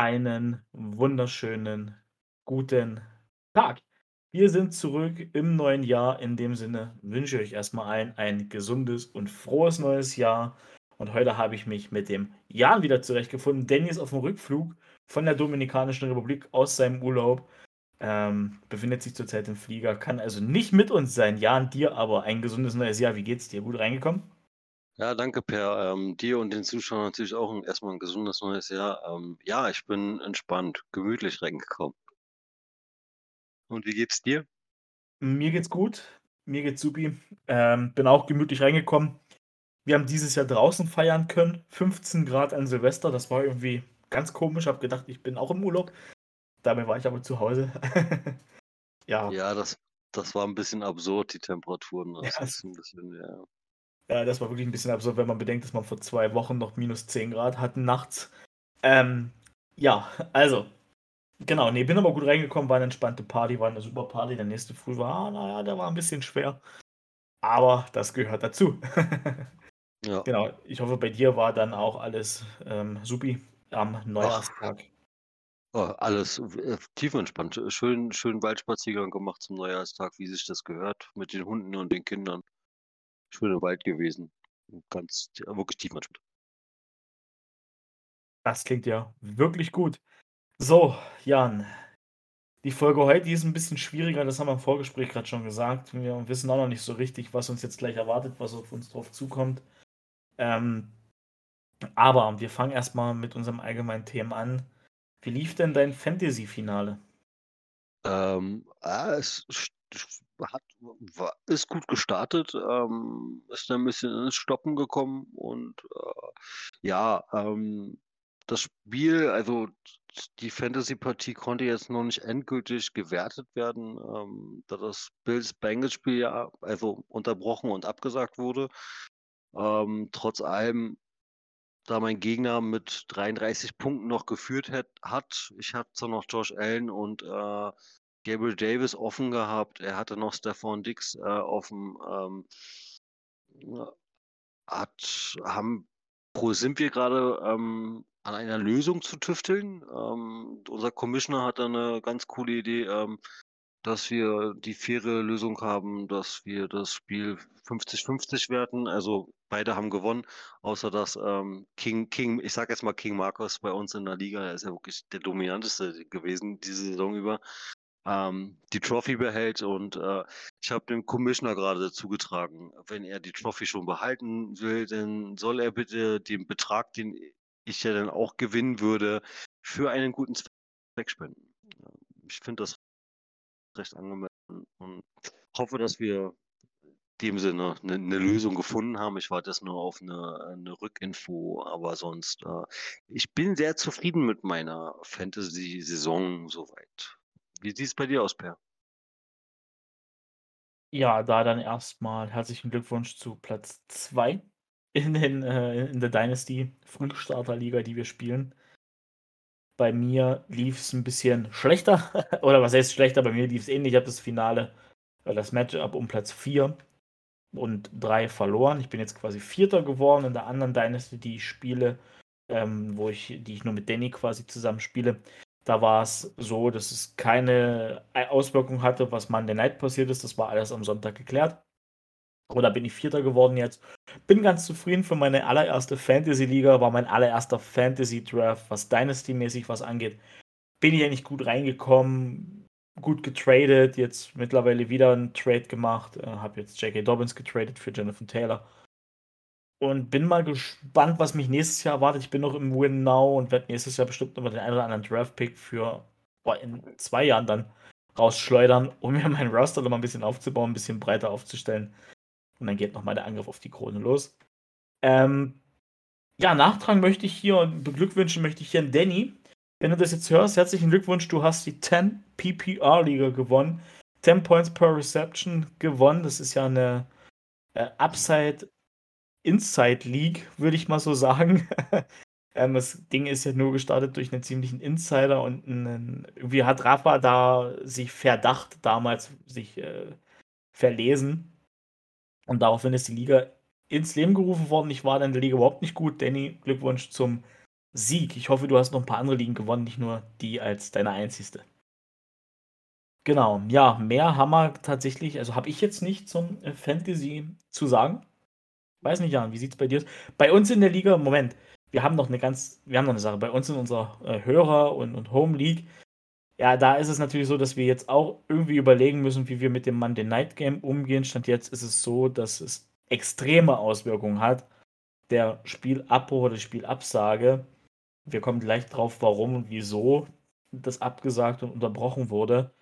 Einen wunderschönen guten Tag. Wir sind zurück im neuen Jahr. In dem Sinne wünsche ich euch erstmal allen ein gesundes und frohes neues Jahr. Und heute habe ich mich mit dem Jan wieder zurechtgefunden. Danny ist auf dem Rückflug von der Dominikanischen Republik aus seinem Urlaub. Ähm, befindet sich zurzeit im Flieger, kann also nicht mit uns sein. Jan, dir aber ein gesundes neues Jahr. Wie geht's dir? Gut reingekommen? Ja, danke, Per. Ähm, dir und den Zuschauern natürlich auch 'n erst 'n gesundes neues Jahr. Ähm, ja, ich bin entspannt, gemütlich reingekommen. Und wie geht's dir? Mir geht's gut. Mir geht's supi. Ähm, bin auch gemütlich reingekommen. Wir haben dieses Jahr draußen feiern können, 15 Grad an Silvester. Das war irgendwie ganz komisch. Habe gedacht, ich bin auch im Urlaub. Dabei war ich aber zu Hause. Ja. Ja, das das war 'n bisschen absurd, die Temperaturen. Ja, Das es ist 'n bisschen ja. Ja, das war wirklich 'n bisschen absurd, wenn man bedenkt, dass man vor 2 Wochen noch -10 Grad hatten nachts. Ähm, ja, also, genau, ne, bin aber gut reingekommen, war 'ne entspannte Party, war 'ne super Party. Der nächste Früh war na ja, der war 'n bisschen schwer, aber das gehört dazu. Ja. Genau, ich hoffe, bei dir war dann auch alles, ähm, supi am Neujahrstag. oh, alles äh, tiefenentspannt. Schön schönen Waldspaziergang gemacht zum Neujahrstag, wie sich das gehört, mit den Hunden und den Kindern. Schön im Wald gewesen. Ganz t wirklich tiefenentspannt. Das klingt ja wirklich gut. So, Jan, die Folge heute, ist 'n bisschen schwieriger, das haben wir im Vorgespräch grad schon gesagt. Wir wissen auch noch nicht so richtig, was uns jetzt gleich erwartet, was auf uns drauf zukommt. Ähm, aber wir fangen erst mal mit unserem allgemeinen Themen an. Wie lief denn dein Fantasy-Finale? Ähm, ah, es hat war ist gut gestartet, ähm, ist dann 'n bisschen ins Stocken gekommen und, äh, ja, ähm, das Spiel also, die Fantasy-Partie konnte jetzt noch nicht endgültig gewertet werden, ähm, da das Bills-Bengals-Spiel ja also, unterbrochen und abgesagt wurde. Ähm, trotz allem, da mein Gegner mit 33 Punkten noch geführt hätt hat ich hatte zwar noch Josh Allen und, äh, Gabriel Davis offen gehabt. Er hatte noch Stefon Diggs, äh, aufm, ähm hat haben pro sind wir grade, ähm, an einer Lösung zu tüfteln. Ähm, unser Commissioner hat da 'ne ganz coole Idee, ähm, dass wir die faire Lösung haben, dass wir das Spiel 50:50 werten. Also, beide haben gewonnen, außer dass, ähm, King King ich sage jetzt mal King Markus bei uns in der Liga, er ist ja wirklich der dominanteste gewesen diese Saison über, ähm, die Trophy behält und, äh, ich habe dem Commissioner grade zugetragen, wenn er die Trophy schon behalten will, dann soll er bitte den Betrag, den ich ja dann auch gewinnen würde, für einen guten Zweck spenden. Ich finde das recht angemessen und hoffe, dass wir dem Sinne 'ne 'ne Lösung gefunden haben. Ich warte jetzt nur auf 'ne 'ne Rückinfo, aber sonst, äh ich bin sehr zufrieden mit meiner Fantasy-Saison so Wie sieht's bei dir aus, Per? Ja, da dann erst mal herzlichen Glückwunsch zu Platz 2 in äh, in der Dynasty Frühstarterliga, die wir spielen. Bei mir lief's 'n bisschen schlechter oder was heißt schlechter? Bei mir lief's ähnlich. Ich habe das Finale äh, das Match-up um Platz 4 und 3 verloren. Ich bin jetzt quasi Vierter geworden in der anderen Dynasty, die ich spiele, ähm, wo ich die ich nur mit Danny quasi zusammen spiele. Da war's so, dass es keine Ei Auswirkung hatte, was Monday Night passiert ist. Das war alles am Sonntag geklärt. Und da bin ich Vierter geworden jetzt. Bin ganz zufrieden für meine allererste Fantasy-Liga, war mein allererster Fantasy-Draft, was Dynasty-mäßig was angeht. Bin ich eigentlich gut reingekommen, gut getradet, jetzt mittlerweile wieder 'n Trade gemacht, äh, habe jetzt J.K. Dobbins getradet für Jonathan Taylor. Und bin mal gespannt, was mich nächstes Jahr erwartet. Ich bin noch im Win Now und werde nächstes Jahr bestimmt mal den einen oder anderen Draft-Pick für boah, in 2 Jahren dann rausschleudern, um mir meinen Roster noch mal 'n bisschen aufzubauen, 'n bisschen breiter aufzustellen. Und dann geht noch mal der Angriff auf die Krone los. Ähm, ja, nachtragen möchte ich hier und beglückwünschen möchte ich hier 'n Danny. Wenn du das jetzt hörst, herzlichen Glückwunsch, du hast die 10 PPR Liga gewonnen. 10 Points per Reception gewonnen. Das ist ja 'ne, äh, Upside Inside League, würde ich mal so sagen. Ähm, das Ding ist ja nur gestartet durch 'nen ziemlichen Insider und 'nen irgendwie hat Rafa da sich verdacht damals sich, äh, verlesen. Und daraufhin ist die Liga ins Leben gerufen worden. Ich war da in der Liga überhaupt nicht gut. Danny, Glückwunsch zum Sieg. Ich hoffe, du hast noch ein paar andere Ligen gewonnen, nicht nur die als deine einzigste. Genau, ja, mehr wir tatsächlich also, habe ich jetzt nicht zum, äh, Fantasy zu sagen. Weiß nicht, Jan, wie sieht's bei dir aus? Bei uns in der Liga Moment, wir haben noch eine ganz wir haben noch eine Sache. Bei uns in unserer, äh, Hörer und und Home League, ja, da ist es natürlich so, dass wir jetzt auch irgendwie überlegen müssen, wie wir mit dem Monday Night Game umgehen. Stand jetzt ist es so, dass es extreme Auswirkungen hat, der Spielabbruch oder Spielabsage. Wir kommen gleich drauf, warum und wieso das abgesagt und unterbrochen wurde.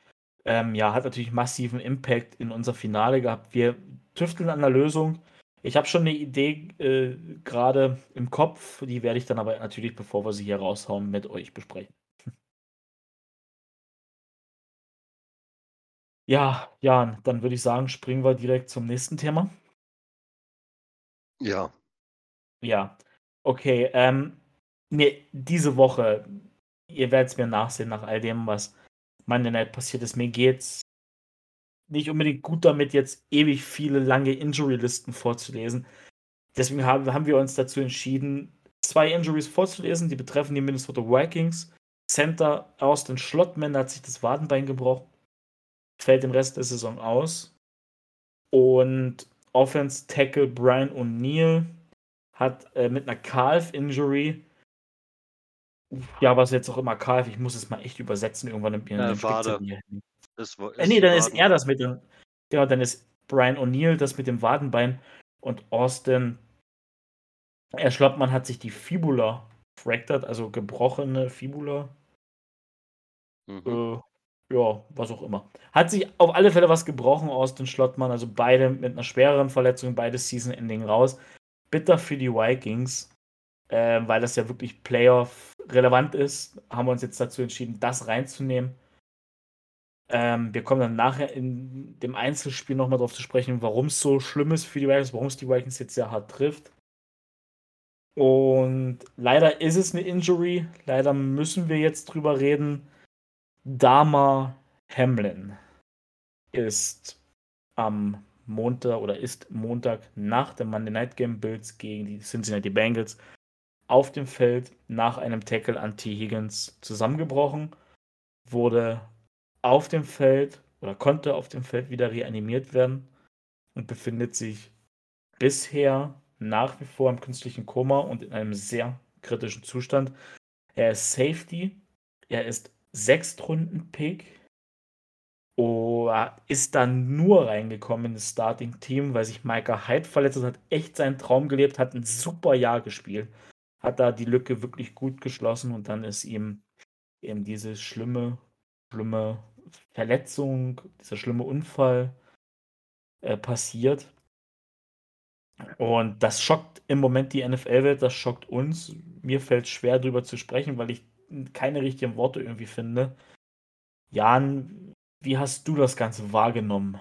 Ähm, ja, hat natürlich massiven Impact in unser Finale gehabt. Wir tüfteln an der Lösung. Ich habe schon eine Idee äh, gerade im Kopf, die werde ich dann aber natürlich, bevor wir sie hier raushauen, mit euch besprechen. Ja, Jan, dann würde ich sagen, springen wir direkt zum nächsten Thema. Ja. Ja, okay. Ähm, mir diese Woche, ihr werdet es mir nachsehen nach all dem, was Monday Night passiert ist. Mir geht's nicht unbedingt gut damit, jetzt ewig viele lange Injury-Listen vorzulesen. Deswegen haben, haben wir uns dazu entschieden, zwei Injuries vorzulesen. Die betreffen die Minnesota Vikings. Center Austin Schlottman hat sich das Wadenbein gebrochen. Fällt den Rest der Saison aus. Und Offense Tackle Brian O'Neill hat äh, mit einer Calf-Injury ja, was jetzt auch immer Calf, ich muss es mal echt übersetzen irgendwann in, in Äh, Wade. Ist, ist Äh, nee, dann ist Waden- er das mit dem, genau, dann ist Brian O'Neill das mit dem Wadenbein und Austin, er Schloppmann hat sich die Fibula fractured, also gebrochene Fibula, Mhm. äh, ja, was auch immer. Hat sich auf alle Fälle was gebrochen, Austin Schlottmann, also beide mit einer schwereren Verletzung, beide Season-Ending raus. Bitter für die Vikings, äh, weil das ja wirklich Playoff relevant ist, haben wir uns jetzt dazu entschieden, das reinzunehmen. Ähm, wir kommen dann nachher in dem Einzelspiel nochmal drauf zu sprechen, warum es so schlimm ist für die Vikings, warum es die Vikings jetzt sehr hart trifft. Und leider ist es eine Injury. Leider müssen wir jetzt drüber reden. Dama Hamlin ist am Montag oder ist Montag nach dem Monday Night Game Bills gegen die Cincinnati Bengals auf dem Feld nach einem Tackle an T. Higgins zusammengebrochen, wurde auf dem Feld oder konnte auf dem Feld wieder reanimiert werden und befindet sich bisher nach wie vor im künstlichen Koma und in einem sehr kritischen Zustand. Er ist Safety, er ist Sechstrunden-Pick Oh, ist dann nur reingekommen in das Starting-Team, weil sich Micah Hyde verletzt hat, hat echt seinen Traum gelebt, hat ein super Jahr gespielt, hat da die Lücke wirklich gut geschlossen und dann ist ihm eben diese schlimme, schlimme Verletzung, dieser schlimme Unfall äh, passiert. Und das schockt im Moment die NFL-Welt, das schockt uns. Mir fällt es schwer, darüber zu sprechen, weil ich keine richtigen Worte irgendwie finde. Jan, wie hast du das Ganze wahrgenommen?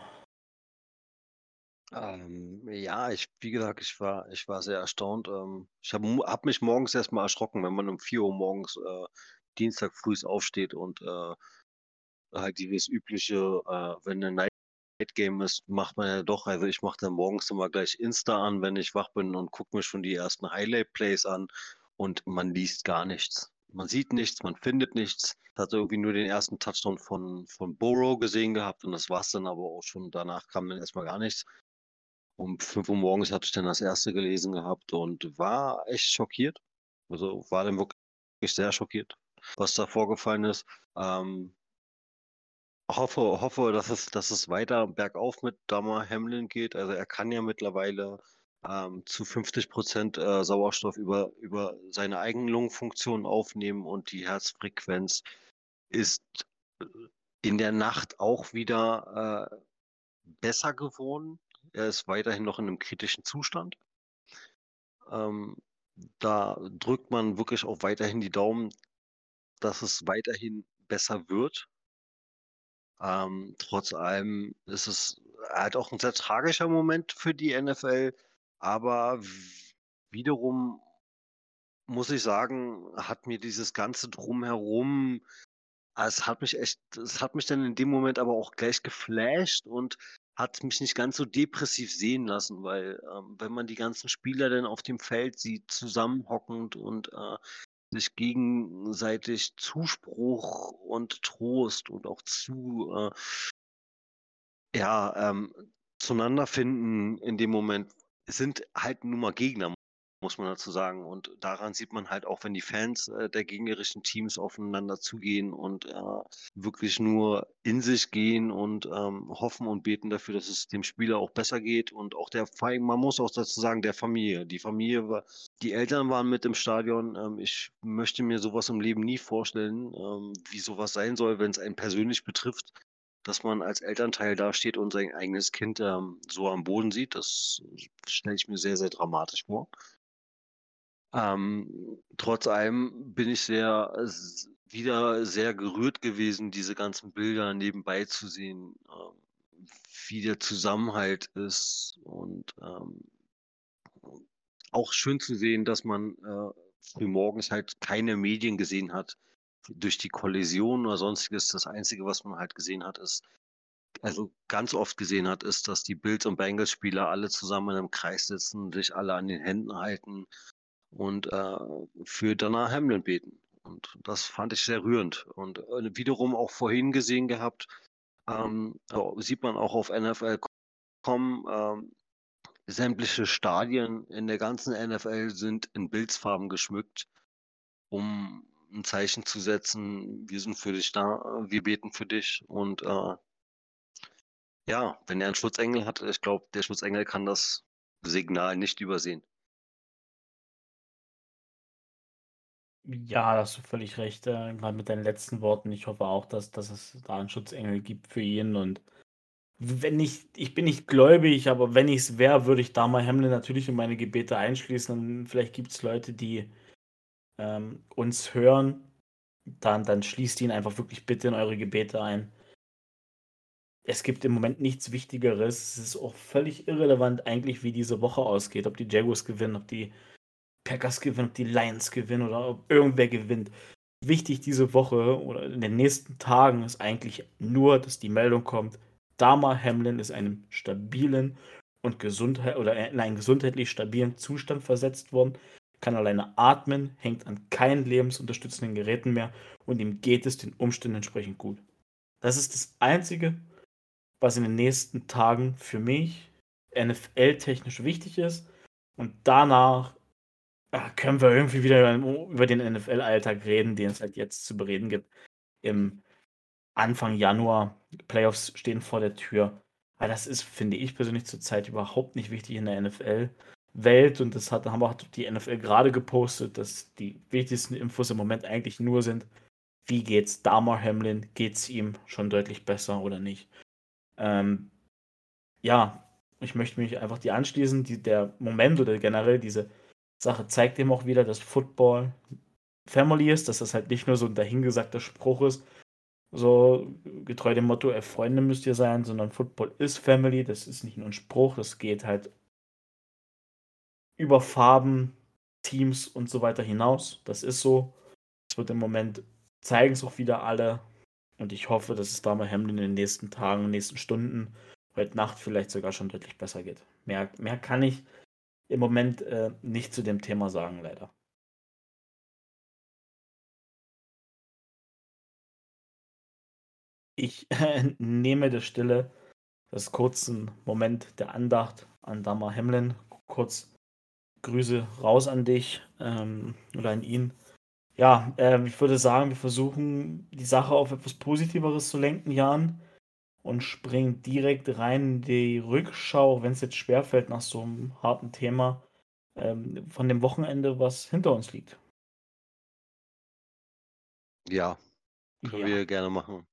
Ähm, ja, ich, wie gesagt, ich war, ich war sehr erstaunt. Ähm, ich habe hab mich morgens erstmal erschrocken, wenn man um 4 Uhr morgens äh, Dienstag früh aufsteht und äh, halt dieses übliche, äh, wenn ein Night Game ist, macht man ja doch, also ich mache dann morgens immer gleich Insta an, wenn ich wach bin und gucke mir schon die ersten Highlight-Plays an und man liest gar nichts. Man sieht nichts, man findet nichts. Hat irgendwie nur den ersten Touchdown von, von Burrow gesehen gehabt und das war es dann aber auch schon. Danach kam dann erstmal gar nichts. Um 5 Uhr morgens hatte ich dann das erste gelesen gehabt und war echt schockiert. Also war dann wirklich sehr schockiert, was da vorgefallen ist. Ähm, hoffe, hoffe, dass es, dass es weiter bergauf mit Damar Hamlin geht. Also er kann ja mittlerweile ähm, zu 50 Prozent äh, Sauerstoff über, über seine eigenen Lungenfunktionen aufnehmen und die Herzfrequenz ist äh, in der Nacht auch wieder äh, besser geworden. Er ist weiterhin noch in einem kritischen Zustand. Ähm, da drückt man wirklich auch weiterhin die Daumen, dass es weiterhin besser wird. Ähm, trotz allem ist es halt auch ein sehr tragischer Moment für die NFL, aber wiederum muss ich sagen, hat mir dieses ganze Drumherum es hat mich echt es hat mich dann in dem Moment aber auch gleich geflasht und hat mich nicht ganz so depressiv sehen lassen, weil, ähm, wenn man die ganzen Spieler dann auf dem Feld sieht, zusammenhockend und, äh, sich gegenseitig Zuspruch und Trost und auch zu, äh ja, ähm, zueinander finden in dem Moment. Sind halt nun mal Gegner, muss man dazu sagen. Und daran sieht man halt auch, wenn die Fans äh, der gegnerischen Teams aufeinander zugehen und äh, wirklich nur in sich gehen und ähm, hoffen und beten dafür, dass es dem Spieler auch besser geht. Und auch der, man muss auch dazu sagen, der Familie. Die Familie war, die Eltern waren mit im Stadion. Ähm, ich möchte mir sowas im Leben nie vorstellen, ähm, wie sowas sein soll, wenn es einen persönlich betrifft dass man als Elternteil dasteht und sein eigenes Kind ähm, so am Boden sieht. Das stelle ich mir sehr, sehr dramatisch vor. Ähm, trotz allem bin ich sehr wieder sehr gerührt gewesen, diese ganzen Bilder nebenbei zu sehen, ähm, wie der Zusammenhalt ist und ähm, auch schön zu sehen, dass man äh, frühmorgens halt keine Medien gesehen hat durch die Kollision oder sonstiges. Das Einzige, was man halt gesehen hat, ist, also ganz oft gesehen hat, ist, dass die Bills- und Bengals-Spieler alle zusammen einem Kreis sitzen, sich alle an den Händen halten und äh, für Dana Hamlin beten. Und das fand ich sehr rührend. Und äh, wiederum auch vorhin gesehen gehabt, ähm, sieht man auch auf NFL.com, ähm, sämtliche Stadien in der ganzen NFL sind in Bildsfarben geschmückt, um ein Zeichen zu setzen, wir sind für dich da, wir beten für dich. Und äh, ja, wenn er einen Schutzengel hat, ich glaube, der Schutzengel kann das Signal nicht übersehen. Ja, hast du völlig recht, äh, grad mit deinen letzten Worten. Ich hoffe auch, dass dass es da einen Schutzengel gibt für ihn und wenn ich ich bin nicht gläubig, aber wenn ich es wäre, würde ich da mal Hamlin natürlich in meine Gebete einschließen und vielleicht gibt es Leute, die, ähm, uns hören, dann dann schließt ihn einfach wirklich bitte in eure Gebete ein. Es gibt im Moment nichts Wichtigeres. Es ist auch völlig irrelevant eigentlich, wie diese Woche ausgeht, ob die Jaguars gewinnen, ob die Packers gewinnen, ob die Lions gewinnen oder ob irgendwer gewinnt. Wichtig diese Woche oder in den nächsten Tagen ist eigentlich nur, dass die Meldung kommt, Dama Hamlin ist einem stabilen und Gesundheit oder in einen gesundheitlich stabilen Zustand versetzt worden, kann alleine atmen, hängt an keinen lebensunterstützenden Geräten mehr und ihm geht es den Umständen entsprechend gut. Das ist das Einzige, was in den nächsten Tagen für mich NFL-technisch wichtig ist. Und danach Ah, können wir irgendwie wieder über den NFL-Alltag reden, den es halt jetzt zu bereden gibt. Im Anfang Januar, Playoffs stehen vor der Tür. Aber das ist, finde ich persönlich zurzeit überhaupt nicht wichtig in der NFL-Welt. Und das hat, haben auch die NFL gerade gepostet, dass die wichtigsten Infos im Moment eigentlich nur sind, wie geht's Damar Hamlin? Geht's ihm schon deutlich besser oder nicht? Ähm, ja, ich möchte mich einfach die anschließen, die, der Moment oder generell diese Sache zeigt eben auch wieder, dass Football Family ist, dass das halt nicht nur so ein dahingesagter Spruch ist, so getreu dem Motto, ey, Freunde müsst ihr sein, sondern Football ist Family, das ist nicht nur ein Spruch, das geht halt über Farben, Teams und so weiter hinaus. Das ist so. Es wird im Moment, zeigen es auch wieder alle. Und ich hoffe, dass es da mal Hamlin in den nächsten Tagen, nächsten Stunden, heute Nacht vielleicht sogar schon deutlich besser geht. Mehr, mehr kann ich im Moment äh, nicht zu dem Thema sagen, leider. Ich äh, nehme der Stille das kurzen Moment der Andacht an Dama Hemlin. Kurz Grüße raus an dich ähm, oder an ihn. Ja, äh, ich würde sagen, wir versuchen die Sache auf etwas Positiveres zu lenken, Jan und springen direkt rein in die Rückschau, wenn es jetzt schwerfällt nach so einem harten Thema, ähm, von dem Wochenende, was hinter uns liegt. Ja, können ja. wir gerne machen.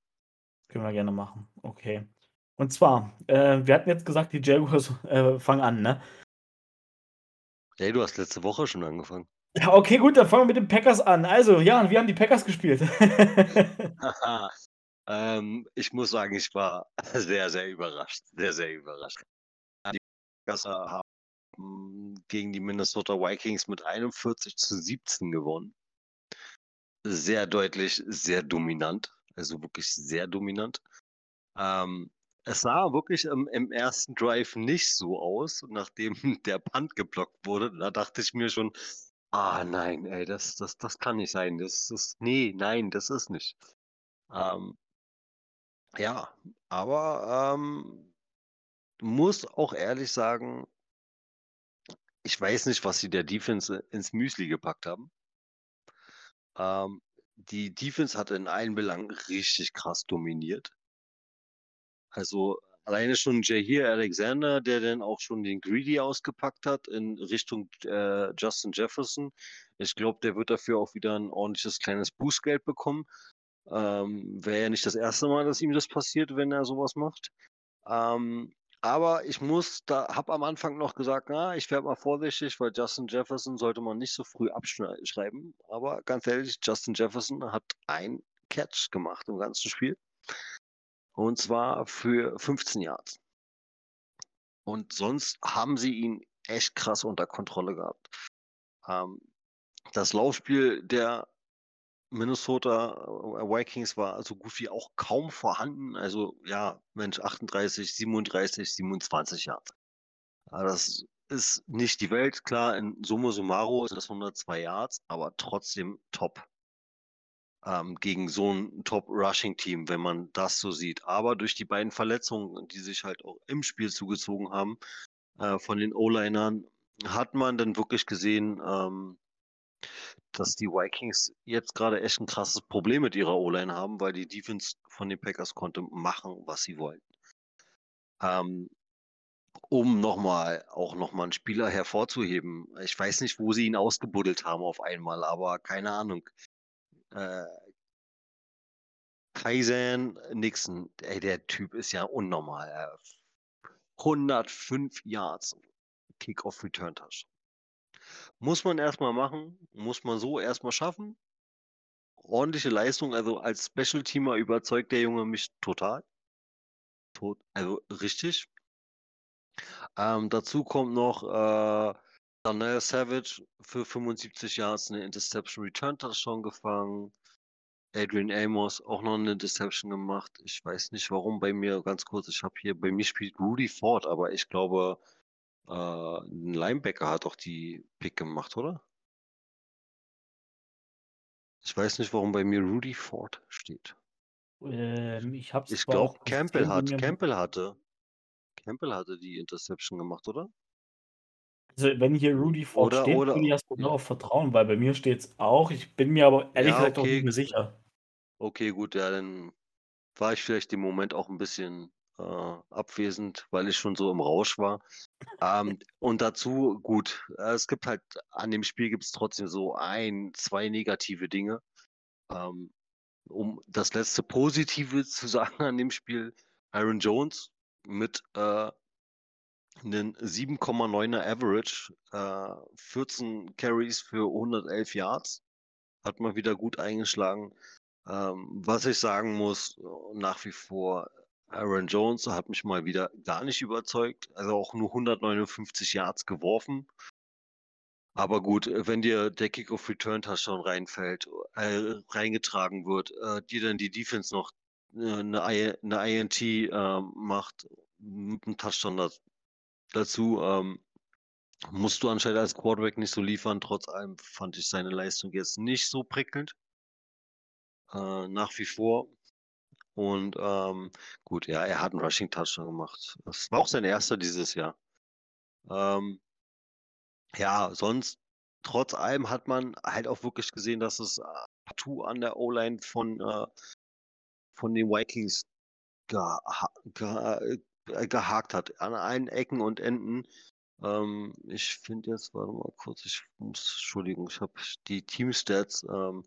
Können wir gerne machen, okay. Und zwar, äh, wir hatten jetzt gesagt, die Jaguars äh, fangen an, ne? Hey, du hast letzte Woche schon angefangen. Ja, okay, gut, dann fangen wir mit den Packers an. Also, ja, wir haben die Packers gespielt. Ähm, ich muss sagen, ich war sehr, sehr überrascht. Sehr, sehr überrascht. Die Packers haben gegen die Minnesota Vikings mit 41 zu 17 gewonnen. Sehr deutlich, sehr dominant. Also wirklich sehr dominant. Ähm, es sah wirklich im, im, ersten Drive nicht so aus, nachdem der Punt geblockt wurde. Da dachte ich mir schon, Ah, nein, ey, das das das kann nicht sein. Das das ne, nein, das ist nicht. Ähm ja, aber, ähm, muss auch ehrlich sagen ich weiß nicht, was sie der Defense ins Müsli gepackt haben. Ähm, die Defense hat in allen Belangen richtig krass dominiert. Also, alleine schon Jaire Alexander, der dann auch schon den Greedy ausgepackt hat in Richtung, äh, Justin Jefferson. Ich glaube, der wird dafür auch wieder 'n ordentliches kleines Bußgeld bekommen. Ähm, wäre ja nicht das erste Mal, dass ihm das passiert, wenn er so was macht. Ähm, aber ich muss da habe am Anfang noch gesagt: „Na, ich werde mal vorsichtig, weil Justin Jefferson sollte man nicht so früh abschnei schreiben.“ Aber ganz ehrlich, Justin Jefferson hat einen Catch gemacht im ganzen Spiel. Und zwar für 15 Yards. Und sonst haben sie ihn echt krass unter Kontrolle gehabt. Ähm, das Laufspiel der Minnesota Vikings war so gut wie auch kaum vorhanden. Also, ja, Mensch, 38, 37, 27 Yards. Ja, das ist nicht die Welt. Klar, in summa summarum sind das 102 Yards, aber trotzdem top. Ähm, gegen so 'n Top-Rushing-Team, wenn man das so sieht. Aber durch die beiden Verletzungen, die sich halt auch im Spiel zugezogen haben, äh, von den O-Linern, hat man dann wirklich gesehen, ähm dass die Vikings jetzt grade echt 'n krasses Problem mit ihrer O-Line haben, weil die Defense von den Packers konnte machen, was sie wollten. Ähm, um noch mal auch noch mal 'n Spieler hervorzuheben. Ich weiß nicht, wo sie ihn ausgebuddelt haben auf einmal, aber keine Ahnung. Äh Keisean Nixon, ey, der Typ ist ja unnormal, äh, 105 Yards, Kickoff Return Touchdown. Muss man erst mal machen, muss man so erst mal schaffen. Ordentliche Leistung, also als Special Teamer überzeugt der Junge mich total. Tot also richtig. Ähm, dazu kommt noch, äh, Darnell Savage für 75 Yards 'ne Interception Return Touchdown gefangen. Adrian Amos auch noch 'ne Interception gemacht. Ich weiß nicht, warum bei mir ganz kurz, ich habe hier bei mir spielt Rudy Ford, aber ich glaube, äh, 'n Linebacker hat doch die Pick gemacht, oder? Ich weiß nicht, warum bei mir Rudy Ford steht. Ähm, ich habe es Ich glaube, auch Campbell hat Campbell hatte Campbell hatte die Interception gemacht, oder? Also, wenn hier Rudy Ford Oder steht, würde ich oder erst mal darauf vertrauen, weil bei mir steht's auch. Ich bin mir aber ehrlich Ja, gesagt auch nicht okay. mehr sicher. Okay, gut, ja, dann war ich vielleicht im Moment auch 'n bisschen, äh, abwesend, weil ich schon so im Rausch war. Ähm, und dazu gut, äh, es gibt halt an dem Spiel gibt's trotzdem so 1, 2 negative Dinge. Ähm, um das letzte Positive zu sagen an dem Spiel, Aaron Jones mit, äh 'nen 7,9er Average, äh, 14 Carries für 111 Yards. Hat mal wieder gut eingeschlagen. Ähm, was ich sagen muss, nach wie vor, Aaron Jones hat mich mal wieder gar nicht überzeugt, also auch nur 159 Yards geworfen. Aber gut, äh, wenn dir der Kickoff Return Touchdown reinfällt äh, reingetragen wird, äh, dir dann die Defense noch, äh, 'ne I 'ne INT, ähm, macht mit 'nem Touchdown da dazu, ähm, musst du anscheinend als Quarterback nicht so liefern. Trotz allem fand ich seine Leistung jetzt nicht so prickelnd. Äh, nach wie vor. Und, ähm, gut, ja, er hat 'n Rushing Touchdown gemacht. Das war auch sein 1. dieses Jahr. Ähm ja, sonst trotz allem hat man halt auch wirklich gesehen, dass es, äh, partout an der O-Line von, äh von den Vikings geha geha äh, gehakt hat, an allen Ecken und Enden. Ähm, ich finde jetzt warte mal kurz, ich muss Entschuldigung, ich habe die Team-Stats, ähm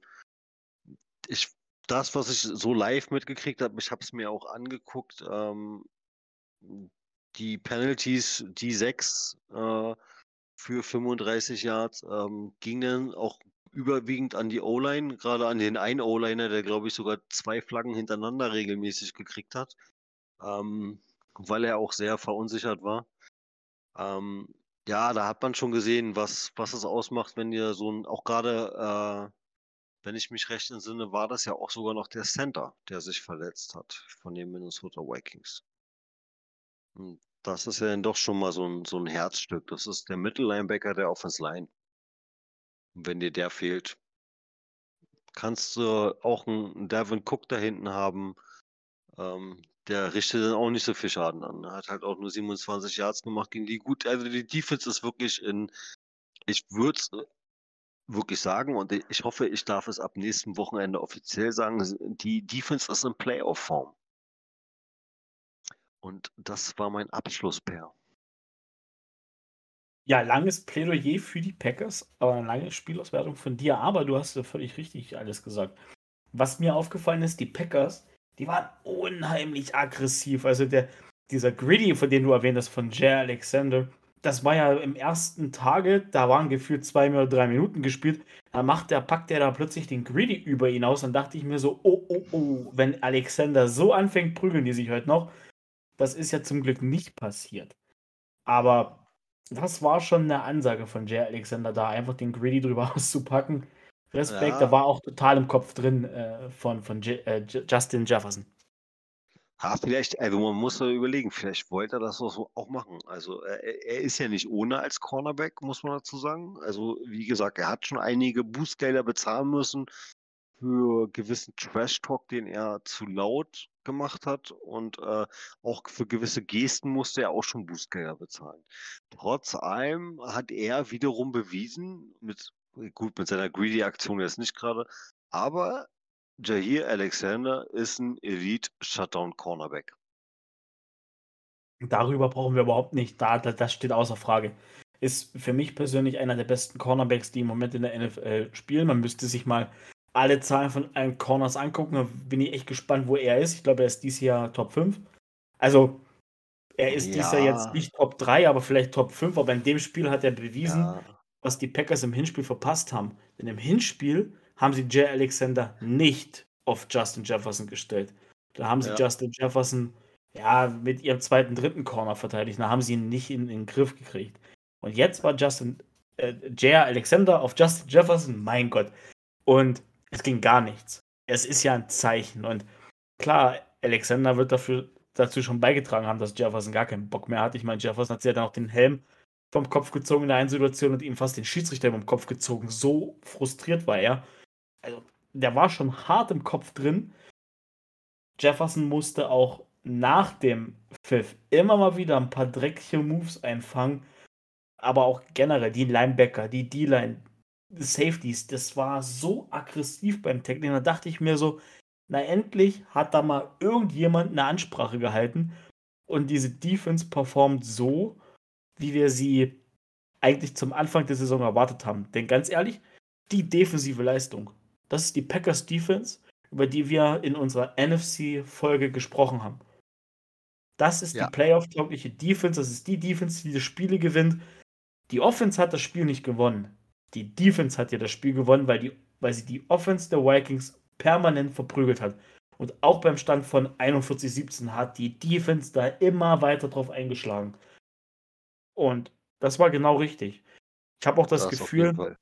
ich das, was ich so live mitgekriegt habe, ich habe es mir auch angeguckt, ähm, die Penalties, die 6, äh, für 35 Yards, ähm, gingen auch überwiegend an die O-Line, grade an den einen O-Liner, der, glaube ich, sogar 2 Flaggen hintereinander regelmäßig gekriegt hat, ähm, weil er auch sehr verunsichert war. Ähm, ja, da hat man schon gesehen, was was es ausmacht, wenn dir so 'n auch grade, äh, wenn ich mich recht entsinne, war das ja auch sogar noch der Center, der sich verletzt hat von den Minnesota Vikings. Hm, das ist ja dann doch schon mal so 'n so 'n Herzstück. Das ist der Mittellinebacker der Offensive Line. Und wenn dir der fehlt, kannst du auch einen Devin Cook da hinten haben. Ähm, der richtet dann auch nicht so viel Schaden an. Er hat halt auch nur 27 Yards gemacht gegen die gut. Also die Defense ist wirklich in, ich würde es wirklich sagen und ich hoffe, ich darf es ab nächsten Wochenende offiziell sagen, die Defense ist in Playoff-Form. Und das war mein Abschluss, Per. Ja, langes Plädoyer für die Packers, aber eine lange Spielauswertung von dir. Aber du hast ja völlig richtig alles gesagt. Was mir aufgefallen ist, die Packers, die waren unheimlich aggressiv. Also der, dieser Gritty, von dem du erwähnt hast, von Jay Alexander, das war ja im ersten Tage, da waren gefühlt zwei oder drei Minuten gespielt. Da macht der, packt der da plötzlich den Greedy über ihn aus. Dann dachte ich mir so, oh, oh, oh, wenn Alexander so anfängt, prügeln die sich heute noch. Das ist ja zum Glück nicht passiert. Aber das war schon eine Ansage von Jay Alexander, da einfach den Greedy drüber auszupacken. Respekt, ja. da war auch total im Kopf drin äh, von, von J äh, Justin Jefferson. Ja, vielleicht, also man muss da überlegen, vielleicht wollte er das so auch machen. Also er, er, ist ja nicht ohne als Cornerback, muss man dazu sagen. Also wie gesagt, er hat schon einige Boostgelder bezahlen müssen für gewissen Trash-Talk, den er zu laut gemacht hat und äh, auch für gewisse Gesten musste er auch schon Bußgelder bezahlen. Trotz allem hat er wiederum bewiesen, mit, gut, mit seiner Greedy-Aktion jetzt nicht gerade, aber Jahir Alexander ist ein Elite Shutdown Cornerback. Darüber brauchen wir überhaupt nicht. Da, das steht außer Frage. Ist für mich persönlich einer der besten Cornerbacks, die im Moment in der NFL spielen. Man müsste sich mal alle Zahlen von allen Corners angucken. Da bin ich echt gespannt, wo er ist. Ich glaube, er ist dieses Jahr Top 5. Also, er ist ja. dieses Jahr jetzt nicht Top 3, aber vielleicht Top 5. Aber in dem Spiel hat er bewiesen, ja. was die Packers im Hinspiel verpasst haben. Denn im Hinspiel haben sie Jay Alexander nicht auf Justin Jefferson gestellt. Da haben sie ja. Justin Jefferson ja mit ihrem zweiten, dritten Corner verteidigt. Da haben sie ihn nicht in, in den Griff gekriegt. Und jetzt war Justin äh, Jay Alexander auf Justin Jefferson, mein Gott. Und es ging gar nichts. Es ist ja ein Zeichen. Und klar, Alexander wird dafür, dazu schon beigetragen haben, dass Jefferson gar keinen Bock mehr hat. Ich meine, Jefferson hat sich ja dann auch den Helm vom Kopf gezogen in der einen Situation und ihm fast den Schiedsrichter vom Kopf gezogen. So frustriert war er. Also, der war schon hart im Kopf drin. Jefferson musste auch nach dem Pfiff immer mal wieder ein paar dreckige Moves einfangen. Aber auch generell die Linebacker, die D-Line, Safeties, das war so aggressiv beim Tackling. Da dachte ich mir so, na endlich hat da mal irgendjemand eine Ansprache gehalten und diese Defense performt so, wie wir sie eigentlich zum Anfang der Saison erwartet haben. Denn ganz ehrlich, die defensive Leistung, das ist die Packers Defense, über die wir in unserer NFC-Folge gesprochen haben. Das ist ja. die Playoff-taugliche Defense, das ist die Defense, die die Spiele gewinnt. Die Offense hat das Spiel nicht gewonnen die Defense hat ja das Spiel gewonnen, weil, die, weil sie die Offense der Vikings permanent verprügelt hat. Und auch beim Stand von 41-17 hat die Defense da immer weiter drauf eingeschlagen. Und das war genau richtig. Ich habe auch das, das Gefühl,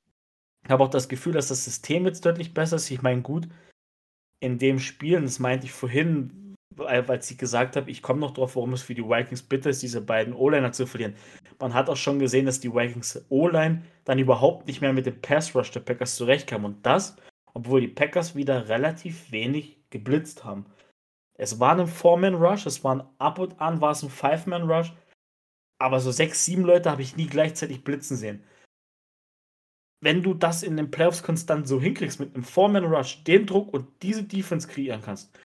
ich habe auch das Gefühl, dass das System jetzt deutlich besser ist. Ich meine, gut, in dem Spiel, das meinte ich vorhin, weil sie gesagt habe, ich komme noch drauf, warum es für die Vikings bitter ist, diese beiden O-Liner zu verlieren. Man hat auch schon gesehen, dass die Vikings O-Line dann überhaupt nicht mehr mit dem Pass-Rush der Packers zurechtkam. Und das, obwohl die Packers wieder relativ wenig geblitzt haben. Es war ein Four-Man-Rush, es war ein ab und an war es ein Five-Man-Rush, aber so sechs, sieben Leute habe ich nie gleichzeitig blitzen sehen. Wenn du das in den Playoffs konstant so hinkriegst mit einem Four-Man-Rush, den Druck und diese Defense kreieren kannst,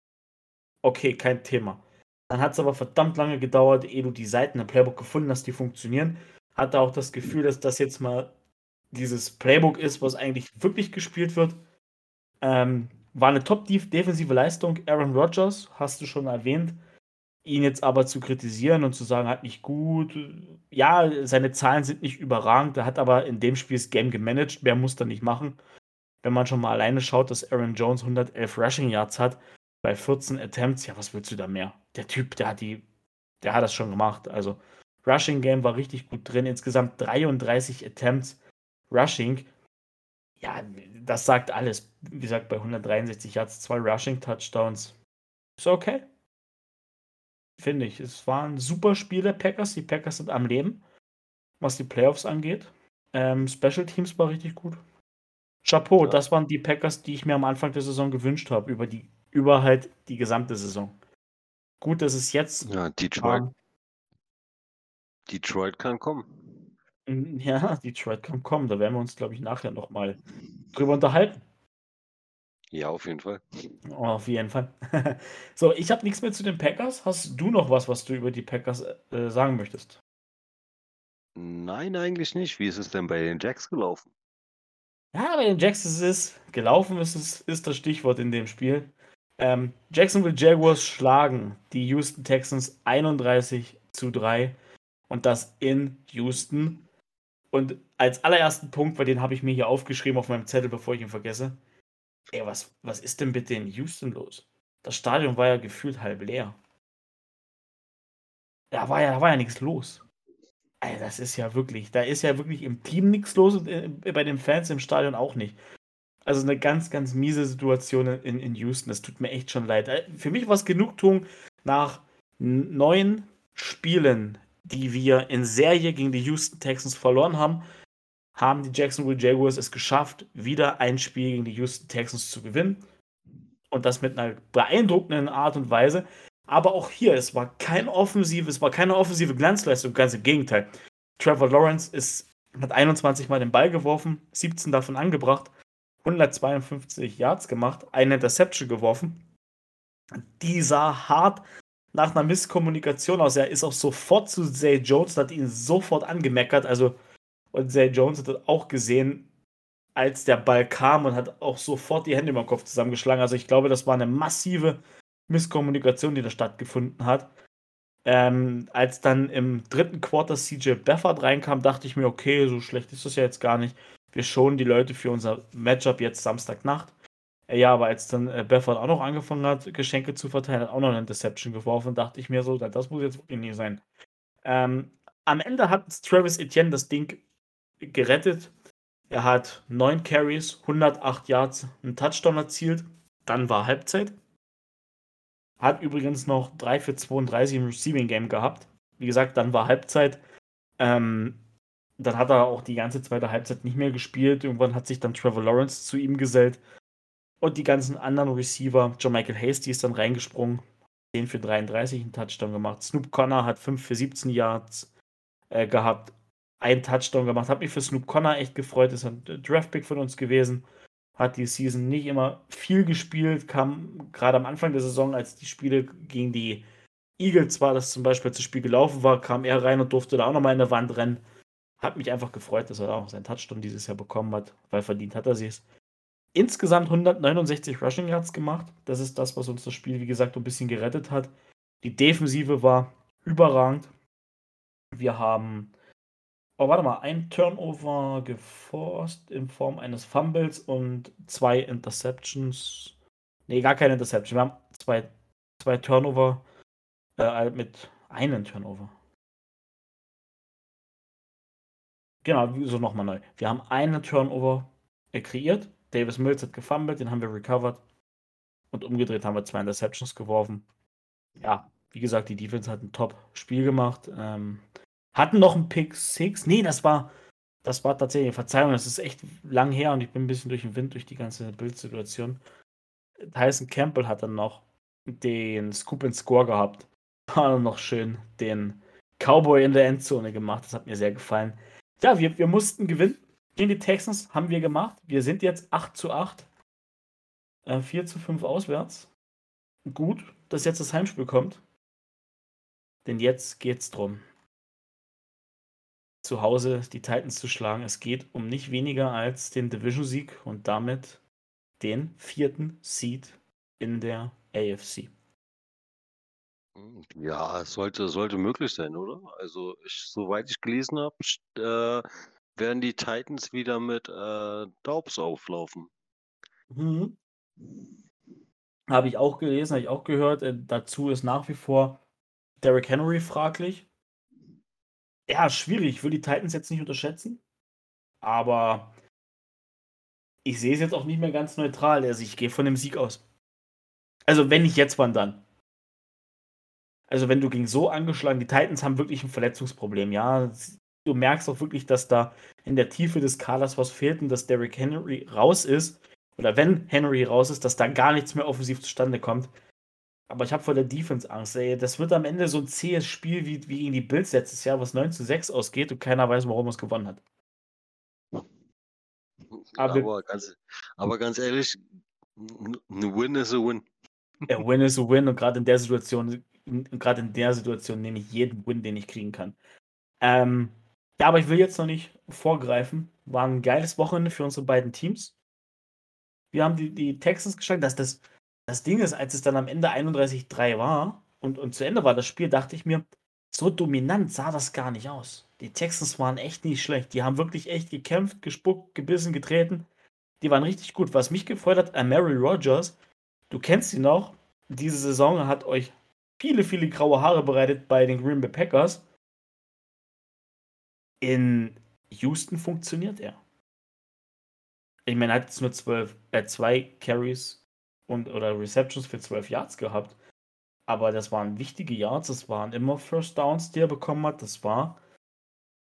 okay, kein Thema. Dann hat es aber verdammt lange gedauert, ehe du die Seiten im Playbook gefunden hast, die funktionieren. Hatte auch das Gefühl, dass das jetzt mal dieses Playbook ist, was eigentlich wirklich gespielt wird. Ähm, war eine top-defensive Leistung. Aaron Rodgers, hast du schon erwähnt. Ihn jetzt aber zu kritisieren und zu sagen, hat nicht gut. Ja, seine Zahlen sind nicht überragend. Er hat aber in dem Spiel das Game gemanagt. Mehr muss er nicht machen. Wenn man schon mal alleine schaut, dass Aaron Jones 111 Rushing Yards hat, bei 14 Attempts, ja, was willst du da mehr? Der Typ, der hat die, der hat das schon gemacht. Also, Rushing Game war richtig gut drin. Insgesamt 33 Attempts Rushing. Ja, das sagt alles. Wie gesagt, bei 163 Yards, zwei Rushing Touchdowns. Ist okay. Finde ich. Es war ein super Spiel der Packers. Die Packers sind am Leben, was die Playoffs angeht. Ähm, Special Teams war richtig gut. Chapeau, ja. das waren die Packers, die ich mir am Anfang der Saison gewünscht habe, über die, über halt die gesamte Saison. Gut, dass es jetzt. Ja, Detroit. Ähm, Detroit kann kommen. Ja, Detroit kann kommen. Da werden wir uns, glaube ich, nachher nochmal drüber unterhalten. Ja, auf jeden Fall. Oh, auf jeden Fall. so, ich habe nichts mehr zu den Packers. Hast du noch was, was du über die Packers äh, sagen möchtest? Nein, eigentlich nicht. Wie ist es denn bei den Jacks gelaufen? Ja, bei den Jacks ist es gelaufen, ist, es, ist das Stichwort in dem Spiel. Ähm, Jacksonville Jaguars schlagen die Houston Texans 31 zu 3 und das in Houston. Und als allerersten Punkt, weil den habe ich mir hier aufgeschrieben auf meinem Zettel, bevor ich ihn vergesse. Ey, was, was ist denn bitte in Houston los? Das Stadion war ja gefühlt halb leer. Da war ja, da war ja nichts los. Ey, das ist ja wirklich, da ist ja wirklich im Team nichts los und äh, bei den Fans im Stadion auch nicht. Also eine ganz, ganz miese Situation in, in Houston. Das tut mir echt schon leid. Äh, für mich war es Genugtuung nach neun Spielen, die wir in Serie gegen die Houston Texans verloren haben, haben die Jacksonville Jaguars es geschafft, wieder ein Spiel gegen die Houston Texans zu gewinnen. Und das mit einer beeindruckenden Art und Weise. Aber auch hier, es war kein offensive, es war keine offensive Glanzleistung, ganz im Gegenteil. Trevor Lawrence ist, hat 21 Mal den Ball geworfen, 17 davon angebracht, 152 Yards gemacht, eine Interception geworfen. Die sah hart nach einer Misskommunikation aus. Er ist auch sofort zu Zay Jones, hat ihn sofort angemeckert. Also, und Zay Jones hat auch gesehen, als der Ball kam und hat auch sofort die Hände über den Kopf zusammengeschlagen. Also, ich glaube, das war eine massive Misskommunikation, die da stattgefunden hat. Ähm, als dann im dritten Quarter CJ Beffert reinkam, dachte ich mir, okay, so schlecht ist das ja jetzt gar nicht. Wir schonen die Leute für unser Matchup jetzt Samstagnacht. Äh, ja, aber als dann äh, Beffert auch noch angefangen hat, Geschenke zu verteilen, hat auch noch eine Interception geworfen, dachte ich mir so, das muss jetzt wirklich nicht sein. Ähm, am Ende hat Travis Etienne das Ding gerettet. Er hat 9 Carries, 108 Yards, einen Touchdown erzielt. Dann war Halbzeit. Hat übrigens noch 3 für 32 im Receiving Game gehabt. Wie gesagt, dann war Halbzeit. Ähm, dann hat er auch die ganze zweite Halbzeit nicht mehr gespielt. Irgendwann hat sich dann Trevor Lawrence zu ihm gesellt. Und die ganzen anderen Receiver, John Michael Hasty ist dann reingesprungen, 10 für 33 einen Touchdown gemacht. Snoop Connor hat 5 für 17 Yards äh, gehabt, einen Touchdown gemacht. Hat mich für Snoop Connor echt gefreut, ist ein Draftpick von uns gewesen hat die Season nicht immer viel gespielt, kam gerade am Anfang der Saison, als die Spiele gegen die Eagles war, das zum Beispiel das Spiel gelaufen war, kam er rein und durfte da auch nochmal in der Wand rennen. Hat mich einfach gefreut, dass er auch seinen Touchdown dieses Jahr bekommen hat, weil verdient hat er sie es. Insgesamt 169 Rushing Yards gemacht. Das ist das, was uns das Spiel, wie gesagt, ein bisschen gerettet hat. Die Defensive war überragend. Wir haben Oh, warte mal, ein Turnover geforst in Form eines Fumbles und zwei Interceptions. Nee, gar keine Interception. Wir haben zwei, zwei Turnover äh, mit einem Turnover. Genau, so nochmal neu. Wir haben einen Turnover kreiert. Davis Mills hat gefummelt, den haben wir recovered. Und umgedreht haben wir zwei Interceptions geworfen. Ja, wie gesagt, die Defense hat ein Top-Spiel gemacht. Ähm, hatten noch einen Pick 6. Nee, das war, das war tatsächlich, Verzeihung, das ist echt lang her und ich bin ein bisschen durch den Wind, durch die ganze Bildsituation. Tyson Campbell hat dann noch den Scoop and Score gehabt. War noch schön den Cowboy in der Endzone gemacht. Das hat mir sehr gefallen. Ja, wir, wir mussten gewinnen. Gegen die Texans haben wir gemacht. Wir sind jetzt 8 zu 8. Äh, 4 zu 5 auswärts. Gut, dass jetzt das Heimspiel kommt. Denn jetzt geht's drum zu Hause die Titans zu schlagen. Es geht um nicht weniger als den Division-Sieg und damit den vierten Seed in der AFC. Ja, es sollte, sollte möglich sein, oder? Also, ich, soweit ich gelesen habe, äh, werden die Titans wieder mit äh, Daubs auflaufen. Mhm. Habe ich auch gelesen, habe ich auch gehört. Äh, dazu ist nach wie vor Derrick Henry fraglich. Ja, schwierig. Ich will die Titans jetzt nicht unterschätzen. Aber ich sehe es jetzt auch nicht mehr ganz neutral. Also ich gehe von dem Sieg aus. Also wenn nicht jetzt, wann dann? Also wenn du gegen so angeschlagen, die Titans haben wirklich ein Verletzungsproblem, ja. du merkst auch wirklich, dass da in der Tiefe des Kaders was fehlt und dass Derrick Henry raus ist. Oder wenn Henry raus ist, dass da gar nichts mehr offensiv zustande kommt. Aber ich habe vor der Defense Angst. Ey. Das wird am Ende so ein zähes Spiel wie, wie gegen die Bills letztes Jahr, was 9 zu 6 ausgeht und keiner weiß, warum es gewonnen hat. Aber, aber, ganz, aber ganz ehrlich, ein Win is a Win. Ja, Win is a Win und gerade in der Situation, gerade in der Situation nehme ich jeden Win, den ich kriegen kann. Ähm, ja, aber ich will jetzt noch nicht vorgreifen. War ein geiles Wochenende für unsere beiden Teams. Wir haben die, die Texans geschlagen. dass das, das Ding ist, als es dann am Ende 31-3 war und, und zu Ende war das Spiel, dachte ich mir, so dominant sah das gar nicht aus. Die Texans waren echt nicht schlecht. Die haben wirklich echt gekämpft, gespuckt, gebissen, getreten. Die waren richtig gut. Was mich gefreut hat, Mary Rogers, du kennst sie noch. Diese Saison hat euch viele, viele graue Haare bereitet bei den Green Bay Packers. In Houston funktioniert er. Ich meine, er hat jetzt nur zwölf, äh, zwei Carries und oder Receptions für zwölf Yards gehabt. Aber das waren wichtige Yards, das waren immer First Downs, die er bekommen hat. Das war.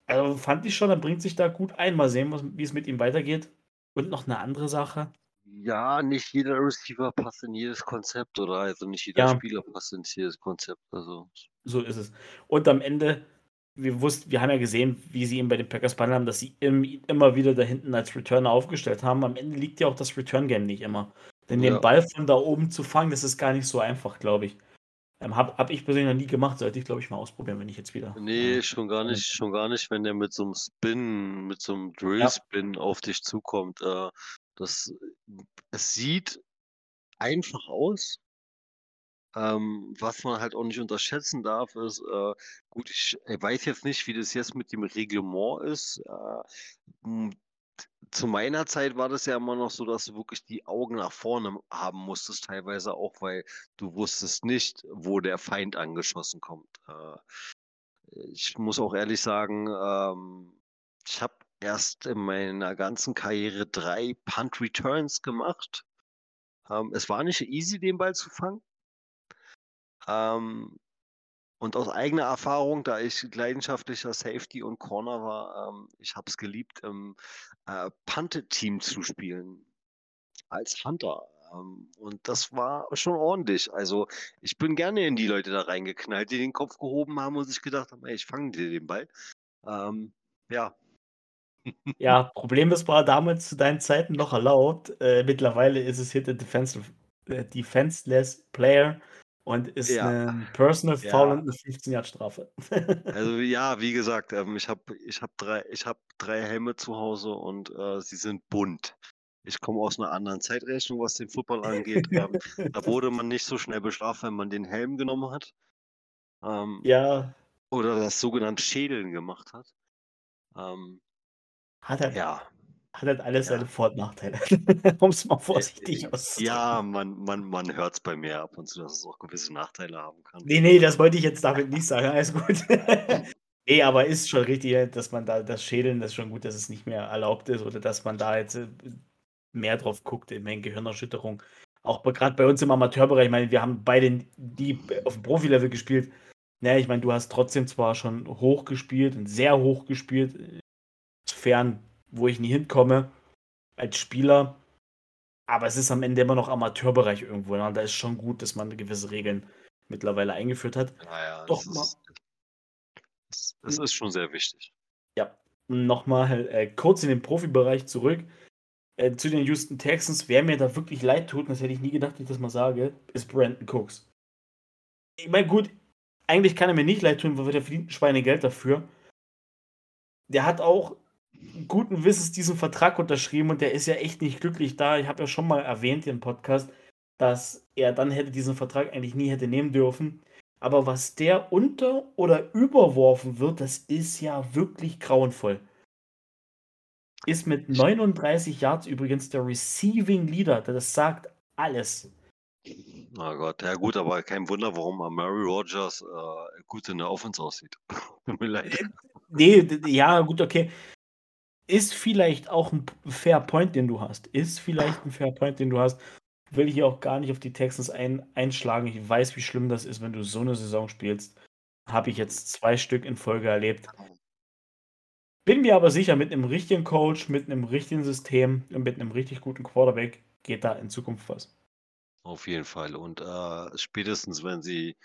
Also fand ich schon, er bringt sich da gut ein. Mal sehen, wie es mit ihm weitergeht. Und noch eine andere Sache. Ja, nicht jeder Receiver passt in jedes Konzept, oder? Also nicht jeder ja. Spieler passt in jedes Konzept. Also. So ist es. Und am Ende, wir wussten, wir haben ja gesehen, wie sie ihn bei den Packers behandelt haben, dass sie im, immer wieder da hinten als Returner aufgestellt haben. Am Ende liegt ja auch das Return-Game nicht immer. Denn ja. den Ball von da oben zu fangen, das ist gar nicht so einfach, glaube ich. Ähm, hab, hab ich persönlich noch nie gemacht, sollte ich glaube ich mal ausprobieren, wenn ich jetzt wieder. Nee, äh, schon gar nicht, schon gar nicht, wenn der mit so einem Spin, mit so einem Drill-Spin ja. auf dich zukommt. Äh, das, es sieht einfach aus. Ähm, was man halt auch nicht unterschätzen darf, ist, äh, gut, ich, ich weiß jetzt nicht, wie das jetzt mit dem Reglement ist. Äh, zu meiner Zeit war das ja immer noch so, dass du wirklich die Augen nach vorne haben musstest, teilweise auch, weil du wusstest nicht, wo der Feind angeschossen kommt. Äh, ich muss auch ehrlich sagen, ähm, ich habe erst in meiner ganzen Karriere drei Punt Returns gemacht. Ähm, es war nicht easy, den Ball zu fangen. Und aus eigener Erfahrung, da ich leidenschaftlicher Safety und Corner war, ähm, ich habe es geliebt, im äh, Punted-Team zu spielen. Als Hunter. Ähm, und das war schon ordentlich. Also ich bin gerne in die Leute da reingeknallt, die den Kopf gehoben haben und sich gedacht haben, ey, ich fange dir den Ball. Ähm, ja. Ja, Problem ist, war damals zu deinen Zeiten noch erlaubt. Äh, mittlerweile ist es hier der äh, Defenseless Player und ist ja. ein Personal Foul ja. und eine 15 Yard Strafe. also ja, wie gesagt, ähm, ich habe ich hab drei, hab drei Helme zu Hause und äh, sie sind bunt. Ich komme aus einer anderen Zeitrechnung, was den Football angeht. ähm, da wurde man nicht so schnell bestraft, wenn man den Helm genommen hat. Ähm, ja. Oder das sogenannte Schädeln gemacht hat. Ähm, hat er. Ja. Hat halt alles ja. seine Vor- und Nachteile. um es mal vorsichtig äh, auszudrücken. Ja, man, man, man hört es bei mir ab und zu, dass es auch gewisse Nachteile haben kann. Nee, nee, das wollte ich jetzt damit nicht sagen. Alles gut. nee, aber ist schon richtig, dass man da das Schädeln, das ist schon gut, dass es nicht mehr erlaubt ist oder dass man da jetzt äh, mehr drauf guckt in Mengen Gehirnerschütterung. Auch gerade bei uns im Amateurbereich, ich meine, wir haben beide die auf dem Profilevel gespielt. Naja, ich meine, du hast trotzdem zwar schon hoch gespielt und sehr hoch gespielt, fern wo ich nie hinkomme als Spieler. Aber es ist am Ende immer noch Amateurbereich irgendwo. Ne? Da ist schon gut, dass man gewisse Regeln mittlerweile eingeführt hat. Naja, Doch das, ist, das ist schon sehr wichtig. Ja, nochmal äh, kurz in den Profibereich zurück. Äh, zu den Houston Texans, wer mir da wirklich leid tut, und das hätte ich nie gedacht, dass ich das mal sage, ist Brandon Cooks. Ich meine, gut, eigentlich kann er mir nicht leid tun, weil er verdient ein Schweinegeld dafür. Der hat auch guten Wissens diesen Vertrag unterschrieben und der ist ja echt nicht glücklich da. Ich habe ja schon mal erwähnt im Podcast, dass er dann hätte diesen Vertrag eigentlich nie hätte nehmen dürfen. Aber was der unter oder überworfen wird, das ist ja wirklich grauenvoll. Ist mit 39 Yards übrigens der Receiving Leader. Das sagt alles. Oh Gott, ja gut, aber kein Wunder, warum Mary Rogers äh, gut in der Offense aussieht. Tut mir leid. Äh, nee, ja, gut, okay ist vielleicht auch ein Fair Point, den du hast. Ist vielleicht ein Fair Point, den du hast. Will ich hier auch gar nicht auf die Texans ein, einschlagen. Ich weiß, wie schlimm das ist, wenn du so eine Saison spielst. Habe ich jetzt zwei Stück in Folge erlebt. Bin mir aber sicher, mit einem richtigen Coach, mit einem richtigen System und mit einem richtig guten Quarterback geht da in Zukunft was. Auf jeden Fall. Und äh, spätestens, wenn sie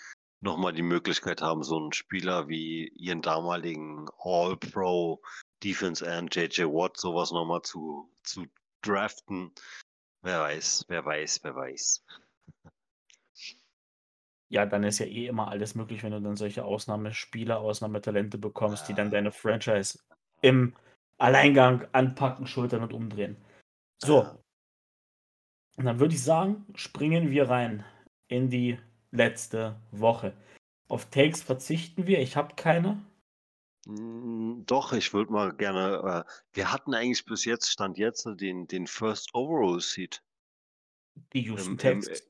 nochmal die Möglichkeit haben, so einen Spieler wie ihren damaligen All-Pro Defense End JJ Watt sowas nochmal zu, zu draften. Wer weiß, wer weiß, wer weiß. Ja, dann ist ja eh immer alles möglich, wenn du dann solche Ausnahmespieler, Ausnahmetalente bekommst, die dann deine Franchise im Alleingang anpacken, schultern und umdrehen. So. Und dann würde ich sagen, springen wir rein in die letzte Woche. Auf Takes verzichten wir. Ich habe keine. Hm, doch, ich würde mal gerne. Äh, wir hatten eigentlich bis jetzt, Stand jetzt, den, den First Overall Seed. Die Houston Texans.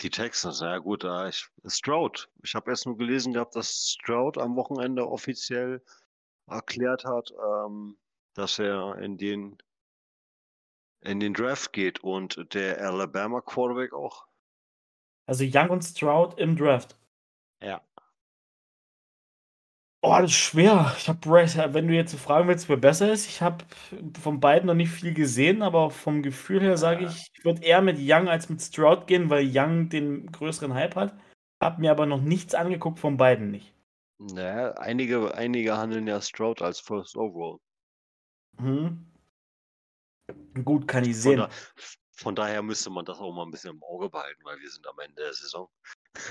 Die Texans, ja gut, äh, ich, Stroud. Ich habe erst nur gelesen gehabt, dass Stroud am Wochenende offiziell erklärt hat, ähm, dass er in den in den Draft geht und der Alabama Quarterback auch. Also Young und Stroud im Draft. Ja. Oh, das ist schwer. Ich habe Bryce, wenn du jetzt fragen willst, wer besser ist, ich habe von beiden noch nicht viel gesehen, aber vom Gefühl her sage ich, ich würde eher mit Young als mit Stroud gehen, weil Young den größeren Hype hat. Hab mir aber noch nichts angeguckt von beiden nicht. Naja, einige, einige handeln ja Stroud als First Overall. Hm. Gut, kann ich sehen. Von, da, von, daher müsste man das auch mal ein bisschen im Auge behalten, weil wir sind am Ende der Saison.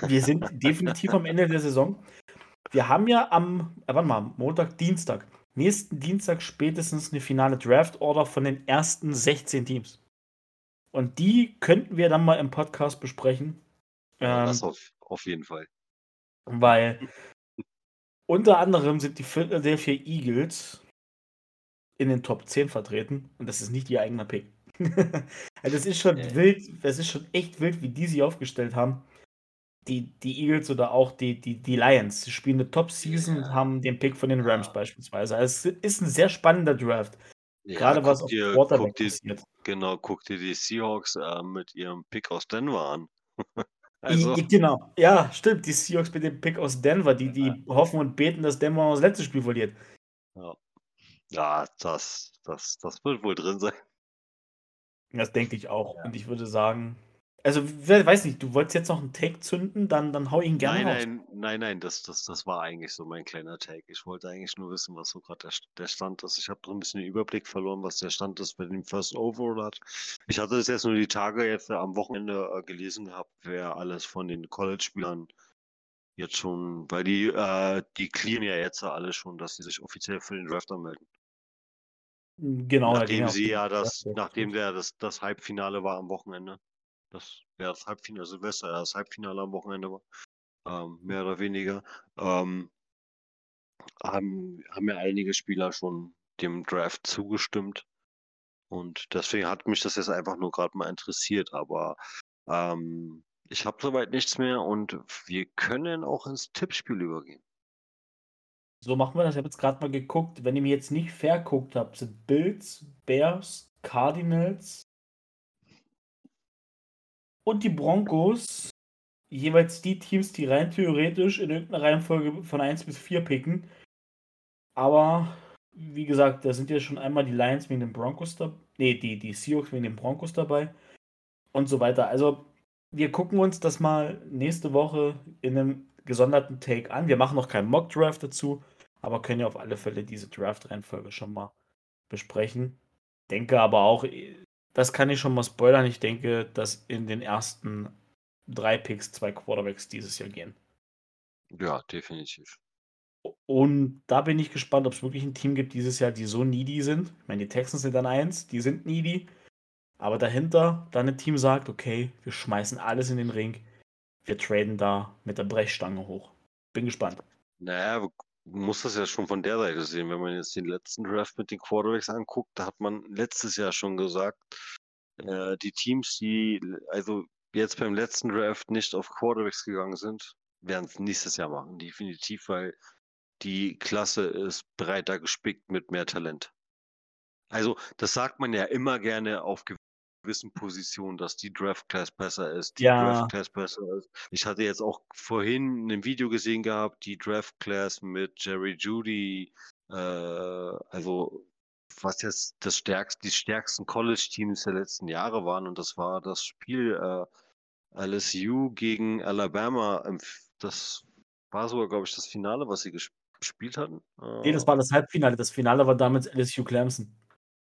Wir sind definitiv am Ende der Saison. Wir haben ja am, äh, warte mal, Montag, Dienstag, nächsten Dienstag spätestens eine finale Draft-Order von den ersten 16 Teams. Und die könnten wir dann mal im Podcast besprechen. Ja, ähm, das auf, auf jeden Fall. Weil unter anderem sind die Philadelphia Eagles in den Top 10 vertreten und das ist nicht ihr eigener Pick. also das ist schon äh. wild, das ist schon echt wild, wie die sich aufgestellt haben die, die Eagles oder auch die, die, die Lions. Sie spielen eine Top-Season und haben den Pick von den Rams ja. beispielsweise. Also es ist ein sehr spannender Draft. Ja, Gerade was auf dir, Quarterback dir, passiert. Genau, guck dir die Seahawks äh, mit ihrem Pick aus Denver an. also. I, genau, ja, stimmt. Die Seahawks mit dem Pick aus Denver, die, die ja. hoffen und beten, dass Denver das letzte Spiel verliert. Ja, ja das, das, das wird wohl drin sein. Das denke ich auch. Und ich würde sagen, also, wer weiß nicht, du wolltest jetzt noch einen Take zünden, dann, dann hau ihn gerne Nein, raus. nein, nein, nein, das, das, das war eigentlich so mein kleiner Take. Ich wollte eigentlich nur wissen, was so gerade der, der Stand ist. Ich habe so ein bisschen den Überblick verloren, was der Stand ist bei dem First Overall hat. Ich hatte das jetzt nur die Tage jetzt äh, am Wochenende äh, gelesen gehabt, wer alles von den College-Spielern jetzt schon, weil die, äh, die clearen ja jetzt alle schon, dass sie sich offiziell für den Draft anmelden. Genau, Nachdem sie ja das, nachdem der das, das Halbfinale war am Wochenende das wäre das Halbfinale, Silvester, ja, das Halbfinale am Wochenende war, ähm, mehr oder weniger, ähm, haben, haben ja einige Spieler schon dem Draft zugestimmt. Und deswegen hat mich das jetzt einfach nur gerade mal interessiert. Aber ähm, ich habe soweit nichts mehr und wir können auch ins Tippspiel übergehen. So machen wir das. Ich habe jetzt gerade mal geguckt. Wenn ihr mir jetzt nicht verguckt habt, sind Bills, Bears, Cardinals, und die Broncos jeweils die Teams, die rein theoretisch in irgendeiner Reihenfolge von 1 bis 4 picken. Aber wie gesagt, da sind ja schon einmal die Lions wegen den Broncos dabei. Nee, die, die Seahawks wegen den Broncos dabei. Und so weiter. Also, wir gucken uns das mal nächste Woche in einem gesonderten Take an. Wir machen noch keinen Mock-Draft dazu, aber können ja auf alle Fälle diese Draft-Reihenfolge schon mal besprechen. Denke aber auch, das kann ich schon mal spoilern. Ich denke, dass in den ersten drei Picks zwei Quarterbacks dieses Jahr gehen. Ja, definitiv. Und da bin ich gespannt, ob es wirklich ein Team gibt dieses Jahr, die so needy sind. Ich meine, die Texans sind dann eins, die sind needy. Aber dahinter dann ein Team sagt, okay, wir schmeißen alles in den Ring. Wir traden da mit der Brechstange hoch. Bin gespannt. Naja, muss das ja schon von der Seite sehen. Wenn man jetzt den letzten Draft mit den Quarterbacks anguckt, da hat man letztes Jahr schon gesagt, äh, die Teams, die also jetzt beim letzten Draft nicht auf Quarterbacks gegangen sind, werden es nächstes Jahr machen, definitiv, weil die Klasse ist breiter gespickt mit mehr Talent. Also, das sagt man ja immer gerne auf gewissen Positionen, dass die Draft Class besser ist, die ja. Draft Class besser ist. Ich hatte jetzt auch vorhin ein Video gesehen gehabt, die Draft Class mit Jerry Judy, äh, also was jetzt das stärkste, die stärksten College-Teams der letzten Jahre waren. Und das war das Spiel äh, LSU gegen Alabama. Das war sogar, glaube ich, das Finale, was sie gespielt hatten. Nee, das war das Halbfinale. Das Finale war damals LSU Clemson.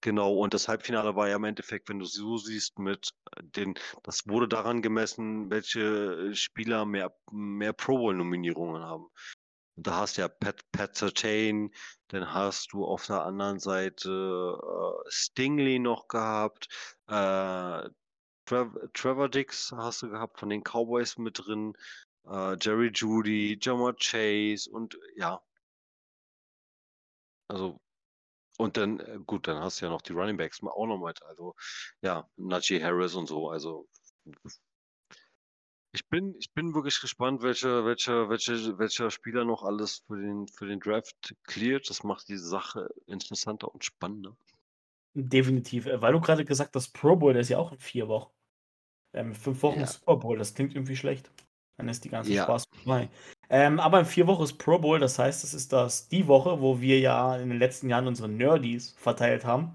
Genau, und das Halbfinale war ja im Endeffekt, wenn du so siehst, mit äh, den, das wurde daran gemessen, welche Spieler mehr, mehr Pro Bowl-Nominierungen haben. Da hast du ja Pat, Pat Sertain, dann hast du auf der anderen Seite äh, Stingley noch gehabt, äh, Trevor, Trevor Dix hast du gehabt von den Cowboys mit drin, äh, Jerry Judy, Jamar Chase und ja. Also, und dann, äh, gut, dann hast du ja noch die Running Backs auch noch mit. Also, ja, Najee Harris und so. Also, ich bin, ich bin wirklich gespannt, welche, welche, welche, welcher Spieler noch alles für den, für den Draft cleart. Das macht die Sache interessanter und spannender. Definitiv. Äh, weil du gerade gesagt hast, Pro Bowl, der ist ja auch in vier Wochen. Ähm, fünf Wochen ja. Super Bowl, das klingt irgendwie schlecht. Dann ist die ganze ja. Spaß vorbei. Ähm, aber in vier Wochen ist Pro Bowl, das heißt, es ist das die Woche, wo wir ja in den letzten Jahren unsere Nerdies verteilt haben.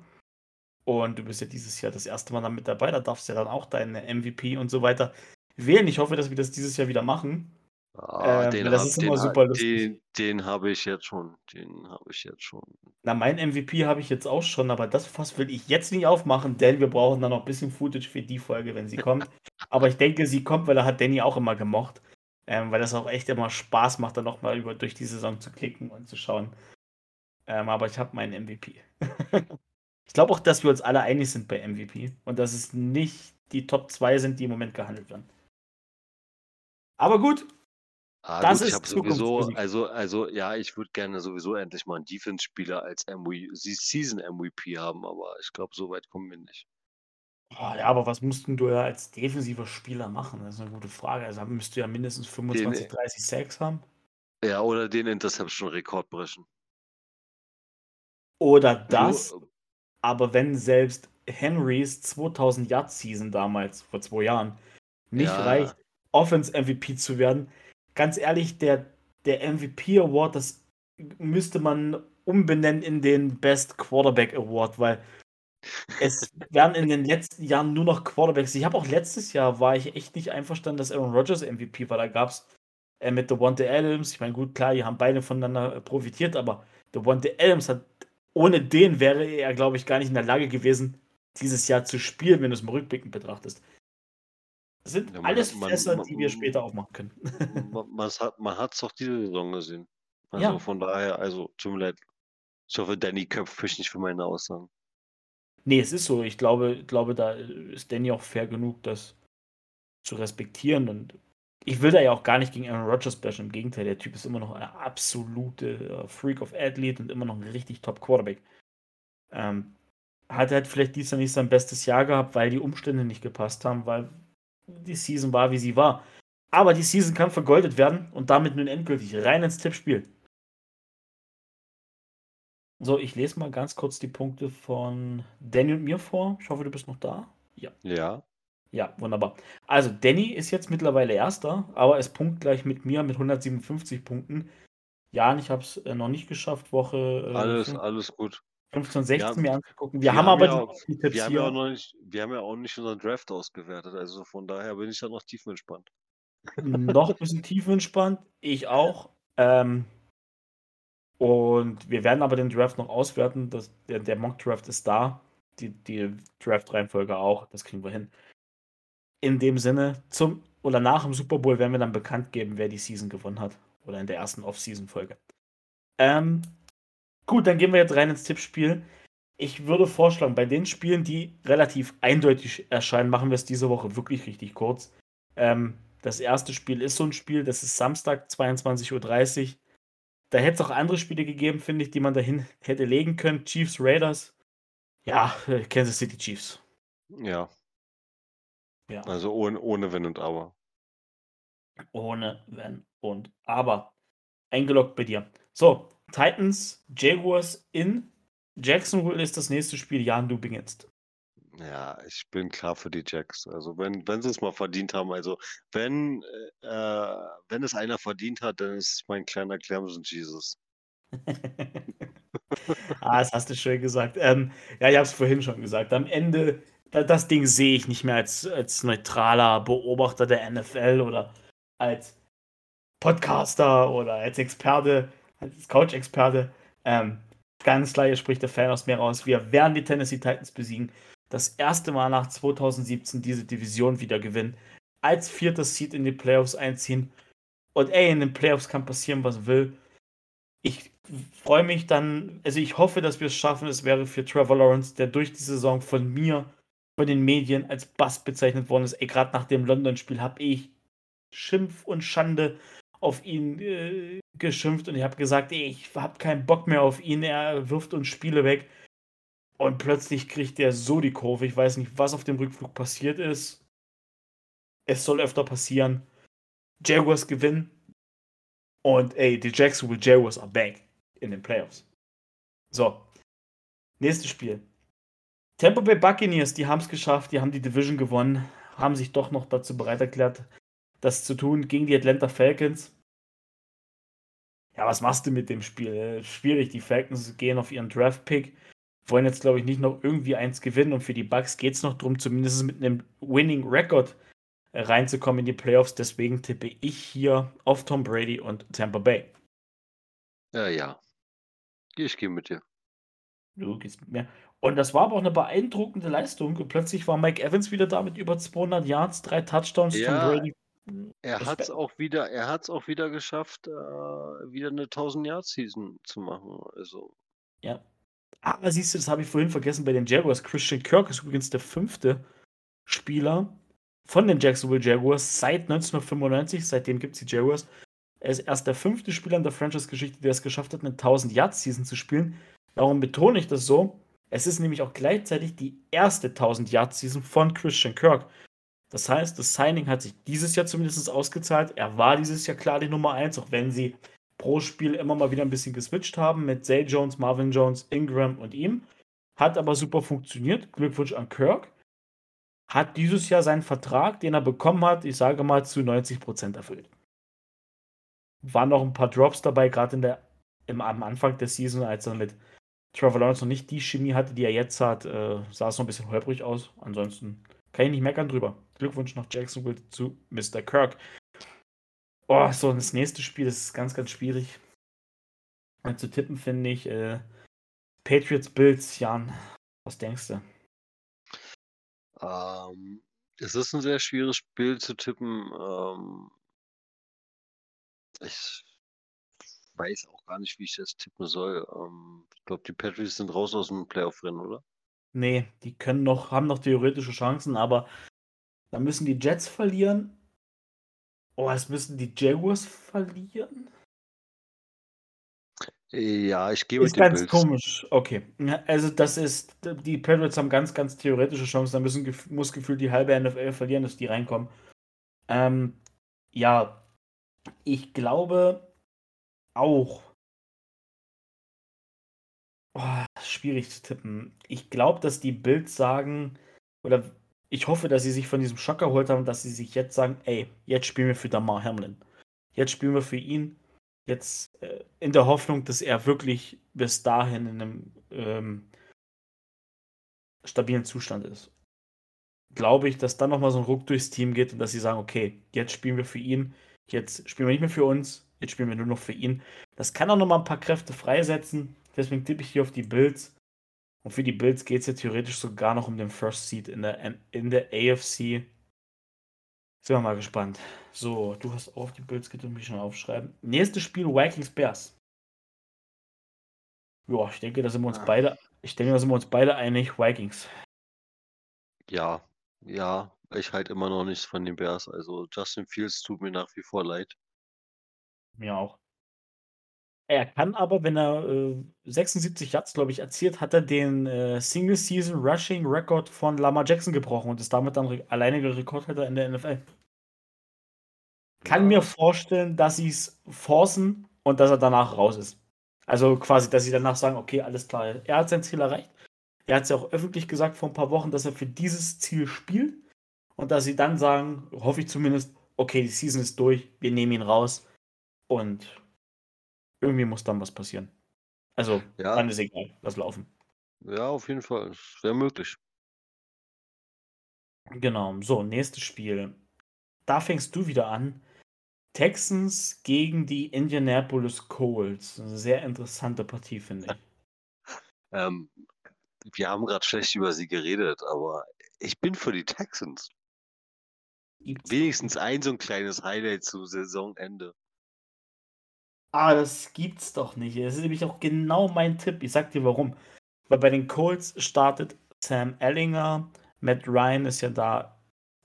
Und du bist ja dieses Jahr das erste Mal dann mit dabei, da darfst du ja dann auch deine MVP und so weiter wählen. Ich hoffe, dass wir das dieses Jahr wieder machen. Ah, ähm, den das hab, ist immer super lustig. Den, den habe ich jetzt schon. Den habe ich jetzt schon. Na, mein MVP habe ich jetzt auch schon, aber das Fass will ich jetzt nicht aufmachen, denn wir brauchen dann noch ein bisschen Footage für die Folge, wenn sie kommt. aber ich denke, sie kommt, weil er hat Danny auch immer gemocht. Ähm, weil das auch echt immer Spaß macht, dann nochmal über durch die Saison zu klicken und zu schauen. Ähm, aber ich habe meinen MVP. ich glaube auch, dass wir uns alle einig sind bei MVP und dass es nicht die Top 2 sind, die im Moment gehandelt werden. Aber gut. Ah, das gut, ist ich habe sowieso, also, also ja, ich würde gerne sowieso endlich mal einen Defense-Spieler als MVP, Season MVP haben, aber ich glaube, so weit kommen wir nicht. Oh, ja, aber was mussten du ja als defensiver Spieler machen? Das ist eine gute Frage. Also müsst du ja mindestens 25, den, 30 Sacks haben. Ja, oder den Interception-Rekord brechen. Oder das, aber wenn selbst Henrys 2000 Yard Season damals, vor zwei Jahren, nicht ja. reicht, Offense-MVP zu werden. Ganz ehrlich, der, der MVP Award, das müsste man umbenennen in den Best Quarterback Award, weil es werden in den letzten Jahren nur noch Quarterbacks. Ich habe auch letztes Jahr war ich echt nicht einverstanden, dass Aaron Rodgers MVP war. Da gab es äh, mit Devontae Adams. Ich meine, gut, klar, die haben beide voneinander profitiert, aber Devontae Adams hat, ohne den wäre er, glaube ich, gar nicht in der Lage gewesen, dieses Jahr zu spielen, wenn du es mal rückblickend betrachtest. Das sind ja, alles Fässer, man, die wir später aufmachen können. man, man hat es doch diese Saison gesehen. Also ja. von daher, also tut mir leid. Ich hoffe, Danny köpft mich nicht für meine Aussagen. Nee, es ist so. Ich glaube, glaube, da ist Danny auch fair genug, das zu respektieren. Und ich will da ja auch gar nicht gegen Aaron Rodgers bashen. Im Gegenteil, der Typ ist immer noch eine absolute äh, Freak of Athlete und immer noch ein richtig top Quarterback. Ähm, hat halt vielleicht Jahr nicht sein bestes Jahr gehabt, weil die Umstände nicht gepasst haben, weil die Season war, wie sie war. Aber die Season kann vergoldet werden und damit nun endgültig rein ins Tippspiel. So, ich lese mal ganz kurz die Punkte von Danny und mir vor. Ich hoffe, du bist noch da. Ja. Ja. Ja, wunderbar. Also, Danny ist jetzt mittlerweile Erster, aber ist punktgleich mit mir mit 157 Punkten. Jan, ich habe es äh, noch nicht geschafft, Woche. Äh, alles, 5, alles gut. 15, 16 mir anzugucken. Wir, wir haben, haben, aber ja die, Tipps wir haben Ja auch noch nicht, wir haben ja auch nicht unseren Draft ausgewertet, also von daher bin ich da noch tiefenentspannt. noch ein bisschen tiefenentspannt, ich auch. Ähm, und wir werden aber den Draft noch auswerten. Das, der, der Mock-Draft ist da. Die, die Draft-Reihenfolge auch. Das kriegen wir hin. In dem Sinne, zum oder nach dem Super Bowl werden wir dann bekannt geben, wer die Season gewonnen hat. Oder in der ersten Off-Season-Folge. Ähm, Gut, dann gehen wir jetzt rein ins Tippspiel. Ich würde vorschlagen, bei den Spielen, die relativ eindeutig erscheinen, machen wir es diese Woche wirklich richtig kurz. Ähm, das erste Spiel ist so ein Spiel, das ist Samstag, 22.30 Uhr. Da hätte es auch andere Spiele gegeben, finde ich, die man dahin hätte legen können. Chiefs, Raiders. Ja, äh, Kansas City Chiefs. Ja. ja. Also ohne, ohne Wenn und Aber. Ohne Wenn und Aber. Eingeloggt bei dir. So, Titans, Jaguars in Jacksonville ist das nächste Spiel. Jan, du beginnst. Ja, ich bin klar für die Jacks. Also wenn, wenn sie es mal verdient haben, also wenn, äh, wenn es einer verdient hat, dann ist es mein kleiner Clemson Jesus. ah, das hast du schön gesagt. Ähm, ja, ich habe es vorhin schon gesagt. Am Ende, das Ding sehe ich nicht mehr als, als neutraler Beobachter der NFL oder als Podcaster oder als Experte, als Couch-Experte. Ähm, ganz klar, hier spricht der Fan aus mir raus. Wir werden die Tennessee Titans besiegen. Das erste Mal nach 2017 diese Division wieder gewinnen. Als viertes Seed in die Playoffs einziehen. Und ey, in den Playoffs kann passieren, was will. Ich freue mich dann, also ich hoffe, dass wir es schaffen. Es wäre für Trevor Lawrence, der durch die Saison von mir, von den Medien als Bass bezeichnet worden ist. Ey, gerade nach dem London-Spiel habe ich Schimpf und Schande auf ihn äh, geschimpft und ich habe gesagt, ey, ich habe keinen Bock mehr auf ihn. Er wirft uns Spiele weg. Und plötzlich kriegt er so die Kurve. Ich weiß nicht, was auf dem Rückflug passiert ist. Es soll öfter passieren. Jaguars gewinnen. Und ey, die Jacksonville Jaguars are back in den Playoffs. So. Nächstes Spiel. Tampa Bay Buccaneers, die haben es geschafft, die haben die Division gewonnen, haben sich doch noch dazu bereit erklärt, das zu tun gegen die Atlanta Falcons. Ja, was machst du mit dem Spiel? Schwierig, die Falcons gehen auf ihren Draft-Pick, wollen jetzt, glaube ich, nicht noch irgendwie eins gewinnen und für die Bucks geht es noch darum, zumindest mit einem Winning Record reinzukommen in die Playoffs. Deswegen tippe ich hier auf Tom Brady und Tampa Bay. Ja, ja. Ich gehe mit dir. Du gehst mit mir. Und das war aber auch eine beeindruckende Leistung. Plötzlich war Mike Evans wieder da mit über 200 Yards, drei Touchdowns. Ja, Tom Brady. Er hat es auch wieder, er hat es auch wieder geschafft, äh, wieder eine 1000 Yard Season zu machen. Also. Ja. Aber siehst du, das habe ich vorhin vergessen bei den Jaguars. Christian Kirk ist übrigens der fünfte Spieler, von den Jacksonville Jaguars seit 1995. Seitdem gibt es die Jaguars. Er ist erst der fünfte Spieler in der Franchise-Geschichte, der es geschafft hat, eine 1000-Yard-Season zu spielen. Warum betone ich das so? Es ist nämlich auch gleichzeitig die erste 1000-Yard-Season von Christian Kirk. Das heißt, das Signing hat sich dieses Jahr zumindest ausgezahlt. Er war dieses Jahr klar die Nummer 1, auch wenn sie pro Spiel immer mal wieder ein bisschen geswitcht haben mit Zay Jones, Marvin Jones, Ingram und ihm. Hat aber super funktioniert. Glückwunsch an Kirk hat dieses Jahr seinen Vertrag, den er bekommen hat, ich sage mal, zu 90% erfüllt. Waren noch ein paar Drops dabei, gerade in der, im, am Anfang der Season, als er mit Trevor Lawrence noch nicht die Chemie hatte, die er jetzt hat, äh, sah es noch ein bisschen holprig aus. Ansonsten kann ich nicht meckern drüber. Glückwunsch nach Jacksonville zu Mr. Kirk. Oh, so, das nächste Spiel ist ganz, ganz schwierig zu tippen, finde ich. Äh, Patriots Bills, Jan, was denkst du? Ähm, es ist ein sehr schwieriges Spiel zu tippen. Ähm, ich weiß auch gar nicht, wie ich das tippen soll. Ähm, ich glaube, die Patriots sind raus aus dem Playoff-Rennen, oder? Nee, die können noch, haben noch theoretische Chancen, aber da müssen die Jets verlieren. Oh, es müssen die Jaguars verlieren. Ja, ich gehe mit Ist ganz Bills. komisch. Okay. Also das ist, die Patriots haben ganz, ganz theoretische Chancen. Da müssen, muss gefühlt die halbe NFL verlieren, dass die reinkommen. Ähm, ja, ich glaube auch. Oh, schwierig zu tippen. Ich glaube, dass die Bills sagen, oder ich hoffe, dass sie sich von diesem Schock erholt haben, dass sie sich jetzt sagen, ey, jetzt spielen wir für Damar Hamlin. Jetzt spielen wir für ihn Jetzt äh, in der Hoffnung, dass er wirklich bis dahin in einem ähm, stabilen Zustand ist. Glaube ich, dass dann nochmal so ein Ruck durchs Team geht und dass sie sagen, okay, jetzt spielen wir für ihn, jetzt spielen wir nicht mehr für uns, jetzt spielen wir nur noch für ihn. Das kann auch nochmal ein paar Kräfte freisetzen. Deswegen tippe ich hier auf die Bills. Und für die Bills geht es ja theoretisch sogar noch um den First Seed in der, in der AFC. Sind wir mal gespannt. So, du hast auf die Bills getippt, mich schon aufschreiben. Nächstes Spiel Vikings Bears. Ja, ich denke, da sind wir uns ah. beide, ich denke, da sind wir uns beide einig, Vikings. Ja, ja, ich halte immer noch nichts von den Bears. Also Justin Fields tut mir nach wie vor leid. Mir auch. Er kann aber, wenn er äh, 76 Yards, glaube ich, erzielt, hat er den äh, Single-Season Rushing Record von Lamar Jackson gebrochen und ist damit dann re alleiniger Rekordhalter in der NFL. Kann ja. mir vorstellen, dass sie es forcen und dass er danach raus ist. Also quasi, dass sie danach sagen, okay, alles klar, er hat sein Ziel erreicht. Er hat es ja auch öffentlich gesagt vor ein paar Wochen, dass er für dieses Ziel spielt. Und dass sie dann sagen, hoffe ich zumindest, okay, die Season ist durch, wir nehmen ihn raus. Und irgendwie muss dann was passieren. Also, Ja. dann ist egal, lass laufen. Ja, auf jeden Fall. Wäre möglich. Genau. So, nächstes Spiel. Da fängst du wieder an. Texans gegen die Indianapolis Colts. 'Ne sehr interessante Partie, finde ich. Ähm, wir haben grad schlecht über sie geredet, aber ich bin für die Texans. Wenigstens ein so 'n kleines Highlight zu Saisonende. Ah, das gibt's doch nicht. Das ist nämlich auch genau mein Tipp. Ich sage dir warum. Weil bei den Colts startet Sam Ehlinger. Matt Ryan ist ja da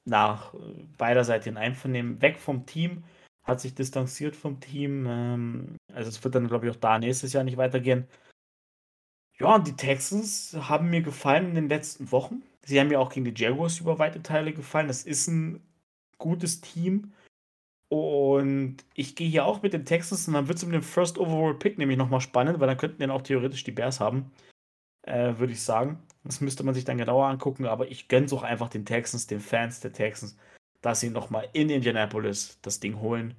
nach, äh, beiderseitigen Einvernehmen weg vom Team, hat sich distanziert vom Team. Ähm, also, es wird dann, glaube ich, auch da nächstes Jahr nicht weitergehen. Ja, und die Texans haben mir gefallen in den letzten Wochen. Sie haben mir auch gegen die Jaguars über weite Teile gefallen. Das ist 'n gutes Team. Und ich gehe hier auch mit den Texans und dann wird's um den First Overall Pick nämlich noch mal spannend, weil dann könnten den auch theoretisch die Bears haben, äh, würde ich sagen. Das müsste man sich dann genauer angucken, aber ich gönn's auch einfach den Texans, den Fans der Texans, dass sie noch mal in Indianapolis das Ding holen.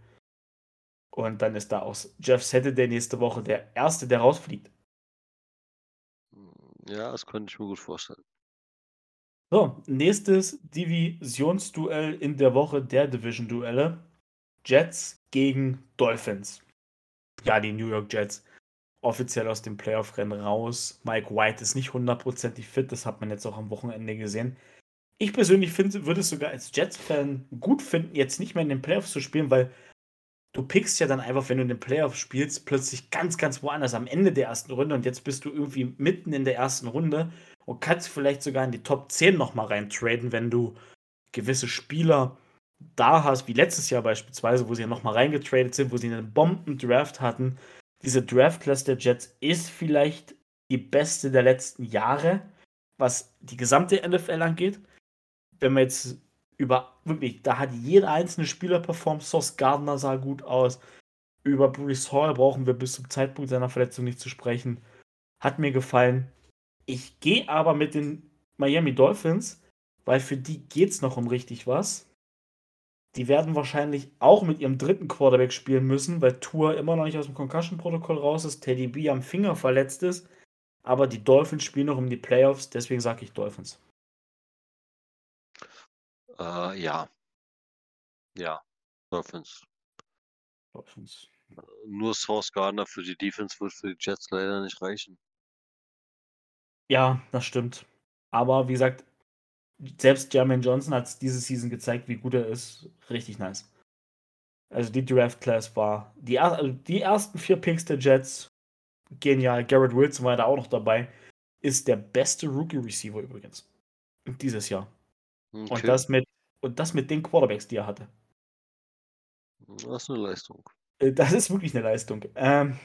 Und dann ist da auch Jeff Saturday nächste Woche der Erste, der rausfliegt. Ja, das könnte ich mir gut vorstellen. So, nächstes Divisionsduell in der Woche der Division-Duelle. Jets gegen Dolphins. Ja, die New York Jets offiziell aus dem Playoff-Rennen raus. Mike White ist nicht hundertprozentig fit, das hat man jetzt auch am Wochenende gesehen. Ich persönlich finde würde es sogar als Jets-Fan gut finden, jetzt nicht mehr in den Playoffs zu spielen, weil du pickst ja dann einfach, wenn du in den Playoffs spielst, plötzlich ganz, ganz woanders am Ende der ersten Runde und jetzt bist du irgendwie mitten in der ersten Runde und kannst vielleicht sogar in die Top 10 noch mal reintraden, wenn du gewisse Spieler da hast, wie letztes Jahr beispielsweise, wo sie ja noch mal reingetradet sind, wo sie 'nen Bomben-Draft hatten. Diese Draft-Class der Jets ist vielleicht die beste der letzten Jahre, was die gesamte NFL angeht. Wenn man jetzt über wirklich, da hat jeder einzelne Spieler performt. Sauce Gardner sah gut aus. Über Breece Hall brauchen wir bis zum Zeitpunkt seiner Verletzung nicht zu sprechen. Hat mir gefallen. Ich gehe aber mit den Miami Dolphins, weil für die geht's noch um richtig was. Die werden wahrscheinlich auch mit ihrem dritten Quarterback spielen müssen, weil Tua immer noch nicht aus'm Concussion-Protokoll raus ist, Teddy B am Finger verletzt ist. Aber die Dolphins spielen noch um die Playoffs, deswegen sage ich Dolphins. Äh, ja. Ja, Dolphins. Dolphins. Nur Sauce Gardner für die Defense wird für die Jets leider nicht reichen. Ja, das stimmt. Aber wie gesagt, selbst Jermaine Johnson hat's diese Season gezeigt, wie gut er ist. Richtig nice. Also, die Draft Class war die also, die ersten 4 Picks der Jets genial. Garrett Wilson war da auch noch dabei. Ist der beste Rookie-Receiver übrigens dieses Jahr. Und Okay. das mit und das mit den Quarterbacks, die er hatte. Das ist 'ne Leistung. Äh, das ist wirklich 'ne Leistung. Ähm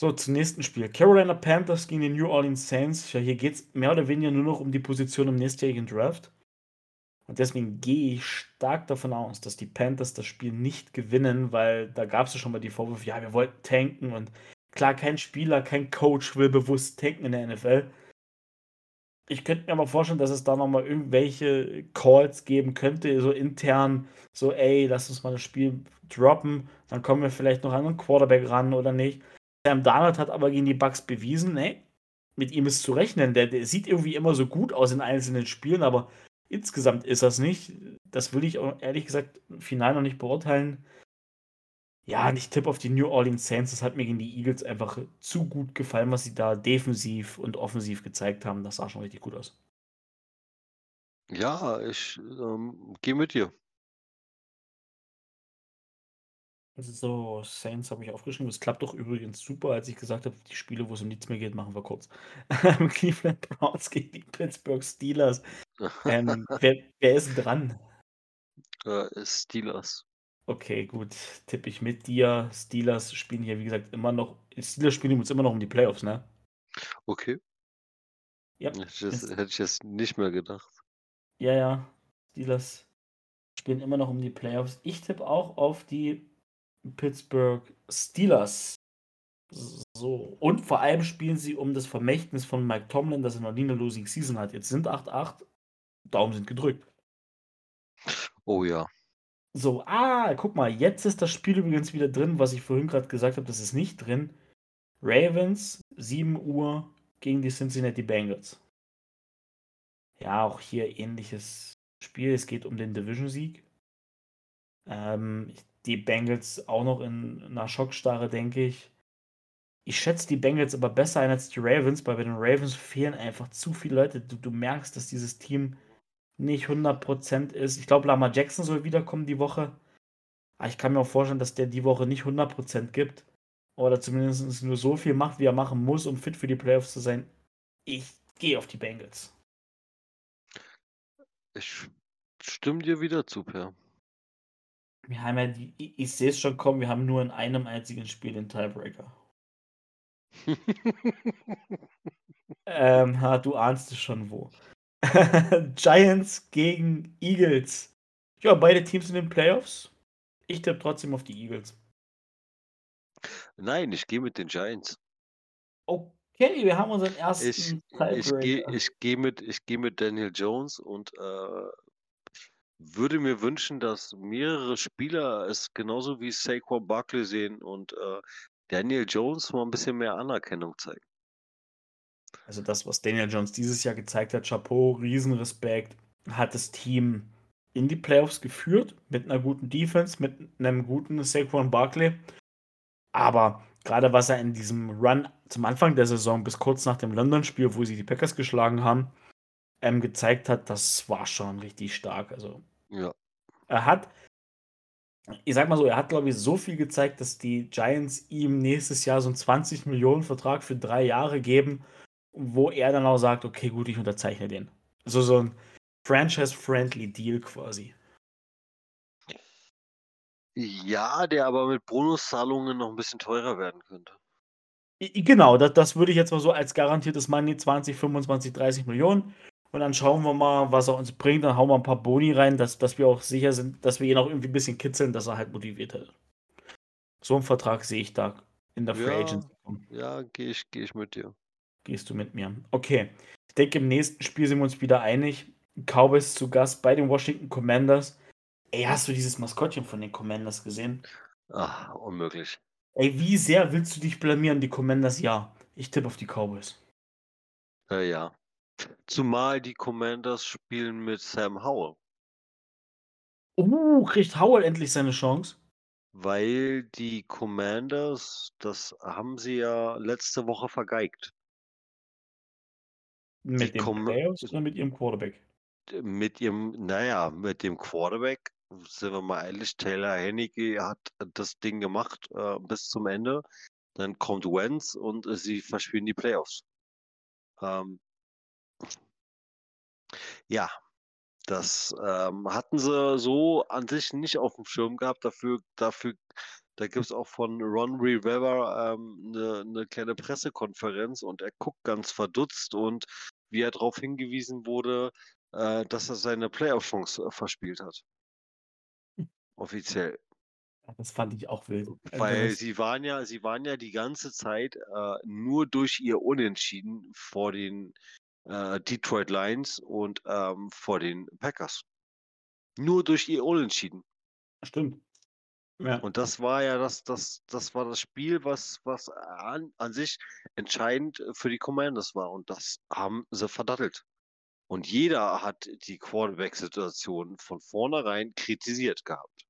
so, zum nächsten Spiel. Carolina Panthers gegen die New Orleans Saints. Ja, hier geht's mehr oder weniger nur noch um die Position im nächstjährigen Draft. Und deswegen gehe ich stark davon aus, dass die Panthers das Spiel nicht gewinnen, weil da gab's ja schon mal die Vorwürfe: „Ja, wir wollten tanken“ und klar, kein Spieler, kein Coach will bewusst tanken in der NFL. Ich könnte mir aber vorstellen, dass es da noch mal irgendwelche Calls geben könnte, so intern, so: „Ey, lass uns mal das Spiel droppen, dann kommen wir vielleicht noch an 'nen Quarterback ran oder nicht.“ Sam Darnold hat aber gegen die Bucks bewiesen, ey, mit ihm ist zu rechnen. Der der sieht irgendwie immer so gut aus in einzelnen Spielen, aber insgesamt ist er's nicht. Das will ich auch ehrlich gesagt final noch nicht beurteilen. Ja, und ich tippe auf die New Orleans Saints. Das hat mir gegen die Eagles einfach zu gut gefallen, was sie da defensiv und offensiv gezeigt haben. Das sah schon richtig gut aus. Ja, ich, ähm, gehe mit dir. So, Saints habe ich aufgeschrieben. Das klappt doch übrigens super, als ich gesagt habe, die Spiele, wo's um nichts mehr geht, machen wir kurz. Cleveland Browns gegen die Pittsburgh Steelers. Ähm, wer wer ist dran? Äh, Steelers. Okay, gut, tippe ich mit dir. Steelers spielen hier, wie gesagt, immer noch Steelers spielen übrigens immer noch um die Playoffs, ne? Okay. Ja, Hätte ich jetzt ist hätte ich jetzt nicht mehr gedacht. Ja, ja, Steelers spielen immer noch um die Playoffs. Ich tippe auch auf die Pittsburgh Steelers. So, und vor allem spielen sie um das Vermächtnis von Mike Tomlin, dass er noch nie 'ne Losing Season hat. Jetzt sind 8-8. Daumen sind gedrückt. Oh ja. So, ah, guck mal, jetzt ist das Spiel übrigens wieder drin, was ich vorhin grad gesagt habe, das ist nicht drin. Ravens, 7 Uhr gegen die Cincinnati Bengals. Ja, auch hier ähnliches Spiel. Es geht um den Division-Sieg. Ähm, die Bengals auch noch in einer Schockstarre, denke ich. Ich schätze die Bengals aber besser ein als die Ravens, weil bei den Ravens fehlen einfach zu viele Leute. Du, du merkst, dass dieses Team nicht 100% ist. Ich glaube, Lama Jackson soll wiederkommen die Woche. Aber ich kann mir auch vorstellen, dass der die Woche nicht 100% gibt. Oder zumindest nur so viel macht, wie er machen muss, um fit für die Playoffs zu sein. Ich gehe auf die Bengals. Ich stimme dir wieder zu, Per. Wir haben ja die, ich, ich sehe es schon kommen, wir haben nur in einem einzigen Spiel den Tiebreaker. ähm, ha, du ahnst es schon wo. Giants gegen Eagles. Ja, beide Teams in den Playoffs. Ich tippe trotzdem auf die Eagles. Nein, ich gehe mit den Giants. Okay, wir haben unseren ersten Ich, ich gehe ich geh mit, geh mit Daniel Jones und äh, würde mir wünschen, dass mehrere Spieler es genauso wie Saquon Barkley sehen und äh, Daniel Jones mal ein bisschen mehr Anerkennung zeigen. Also das, was Daniel Jones dieses Jahr gezeigt hat, Chapeau, Riesenrespekt, hat das Team in die Playoffs geführt, mit einer guten Defense, mit einem guten Saquon Barkley. Aber gerade was er in diesem Run zum Anfang der Saison bis kurz nach dem London-Spiel, wo sie die Packers geschlagen haben, ähm, gezeigt hat, das war schon richtig stark. Also ja. er hat, ich sag mal so, er hat, glaube ich, so viel gezeigt, dass die Giants ihm nächstes Jahr so einen 20 Millionen Vertrag für drei Jahre geben, wo er dann auch sagt, okay, gut, ich unterzeichne den. Also so ein Franchise-friendly Deal quasi. Ja, der aber mit Bonuszahlungen noch ein bisschen teurer werden könnte. Genau, das, das würde ich jetzt mal so als garantiertes Money 20, 25, 30 Millionen. Und dann schauen wir mal, was er uns bringt. Dann hauen wir ein paar Boni rein, dass, dass wir auch sicher sind, dass wir ihn auch irgendwie ein bisschen kitzeln, dass er halt motiviert ist. So einen Vertrag sehe ich da in der Free Ja, Agency. ja, gehe ich, geh ich mit dir. Gehst du mit mir? Okay. Ich denke, im nächsten Spiel sind wir uns wieder einig. Cowboys zu Gast bei den Washington Commanders. Ey, hast du dieses Maskottchen von den Commanders gesehen? Ach, unmöglich. Ey, wie sehr willst du dich blamieren, die Commanders? Ja. Ich tippe auf die Cowboys. Ja, ja. Zumal die Commanders spielen mit Sam Howell. Uh, kriegt Howell endlich seine Chance? Weil die Commanders, das haben sie ja letzte Woche vergeigt. Mit Die den Com Playoffs oder mit ihrem Quarterback? mit ihrem, naja, mit dem Quarterback, sind wir mal ehrlich, Taylor Henneke hat das Ding gemacht äh, bis zum Ende. Dann kommt Wentz und sie verspielen die Playoffs. Ähm, ja, das ähm, hatten sie so an sich nicht auf dem Schirm gehabt. Dafür, dafür, da gibt es auch von Ron Rivera ähm, eine, eine kleine Pressekonferenz und er guckt ganz verdutzt und wie er darauf hingewiesen wurde, äh, dass er seine Playoff-Chance äh, verspielt hat. Offiziell. Das fand ich auch wild. Also Weil sie waren ja, sie waren ja die ganze Zeit äh, nur durch ihr Unentschieden vor den äh, Detroit Lions und ähm, vor den Packers. Nur durch ihr Unentschieden. stimmt. Ja. Und das war ja das, das, das war das Spiel, was, was an, an sich entscheidend für die Commanders war. Und das haben sie verdattelt. Und jeder hat die Quarterback-Situation von vornherein kritisiert gehabt.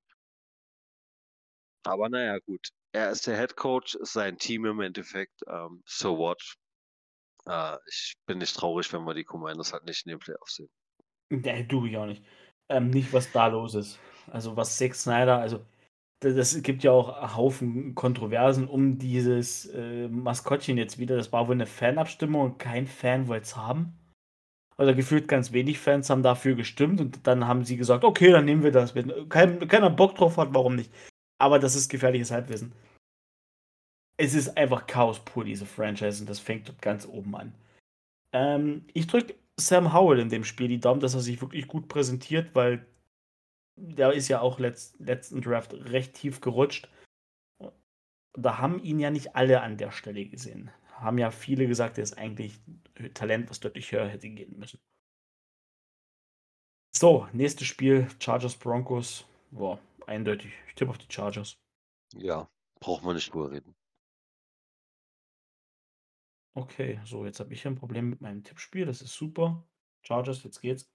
Aber naja, gut. Er ist der Head Coach, sein Team im Endeffekt. Ähm, so what? Äh, ich bin nicht traurig, wenn wir die Commanders halt nicht in den Playoffs sehen. Nee, du ich auch nicht. Ähm, nicht, was da los ist. Also was Zack Snyder, also das, das gibt ja auch Haufen Kontroversen um dieses äh, Maskottchen jetzt wieder. Das war wohl eine Fanabstimmung und kein Fan wollte es haben. Also gefühlt ganz wenig Fans haben dafür gestimmt und dann haben sie gesagt, okay, dann nehmen wir das. Wenn kein, keiner Bock drauf hat, warum nicht? Aber das ist gefährliches Halbwissen. Es ist einfach Chaos pur, diese Franchise, und das fängt dort ganz oben an. Ähm, ich drücke Sam Howell in dem Spiel die Daumen, dass er sich wirklich gut präsentiert, weil der ist ja auch letzt, letzten Draft recht tief gerutscht. Da haben ihn ja nicht alle an der Stelle gesehen. Haben ja viele gesagt, er ist eigentlich Talent, was deutlich höher hätte gehen müssen. So, nächstes Spiel, Chargers Broncos. Boah, eindeutig. Ich tippe auf die Chargers. Ja, braucht man nicht drüber reden. Okay, so, jetzt habe ich hier 'n Problem mit meinem Tippspiel. Das ist super. Chargers, jetzt geht's.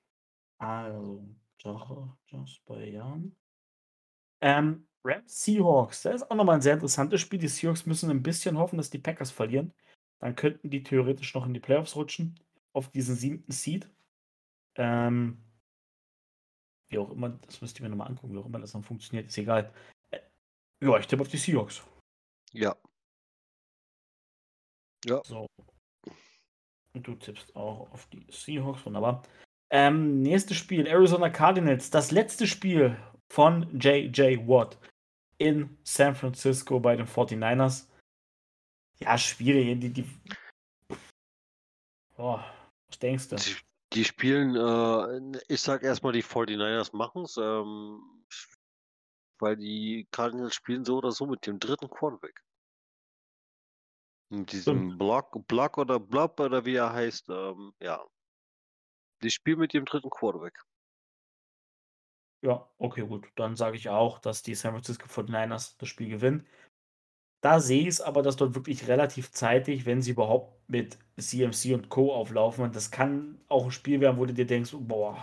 Also, Chargers bei Jan. Ähm, Rams, Seahawks. Das ist auch noch mal 'n sehr interessantes Spiel. Die Seahawks müssen 'n bisschen hoffen, dass die Packers verlieren. Dann könnten die theoretisch noch in die Playoffs rutschen auf diesen 7. Seed. Ähm wie auch immer, das müsst ihr mir noch mal angucken, wie auch immer das dann funktioniert, ist egal. Äh, ja, ich tippe auf die Seahawks. Ja. Ja. So. Und du tippst auch auf die Seahawks, wunderbar. Ähm, nächstes Spiel, Arizona Cardinals. Das letzte Spiel von J.J. Watt in San Francisco bei den 49ers. Ja, schwierig. Die, die Boah, was denkst du? Die, die spielen, äh, ich sag erstmal, die 49ers machen es, ähm, weil die Cardinals spielen so oder so mit dem dritten Quarterback. Mit diesem. Block, Block oder Blob oder wie er heißt, ähm, ja. Die spielen mit dem dritten Quarterback. Ja, okay, gut. Dann sage ich auch, dass die San Francisco 49ers das Spiel gewinnen. Da sehe ich es aber, dass dort wirklich relativ zeitig, wenn sie überhaupt mit CMC und Co. auflaufen, und das kann auch ein Spiel werden, wo du dir denkst: „Boah,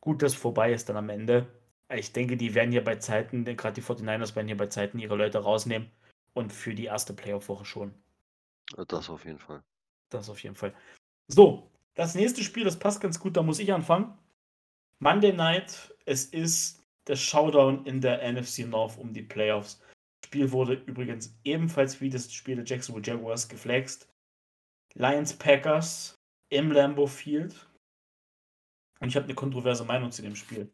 gut, dass vorbei ist dann am Ende.“ Ich denke, die werden hier bei Zeiten gerade die 49ers werden hier bei Zeiten ihre Leute rausnehmen und für die erste Playoff-Woche schon. Das auf jeden Fall. Das auf jeden Fall. So, das nächste Spiel, das passt ganz gut, da muss ich anfangen. Monday Night, es ist der Showdown in der NFC North um die Playoffs. Das Spiel wurde übrigens ebenfalls wie das Spiel der Jacksonville Jaguars geflext. Lions Packers im Lambeau Field. Und ich habe eine kontroverse Meinung zu dem Spiel.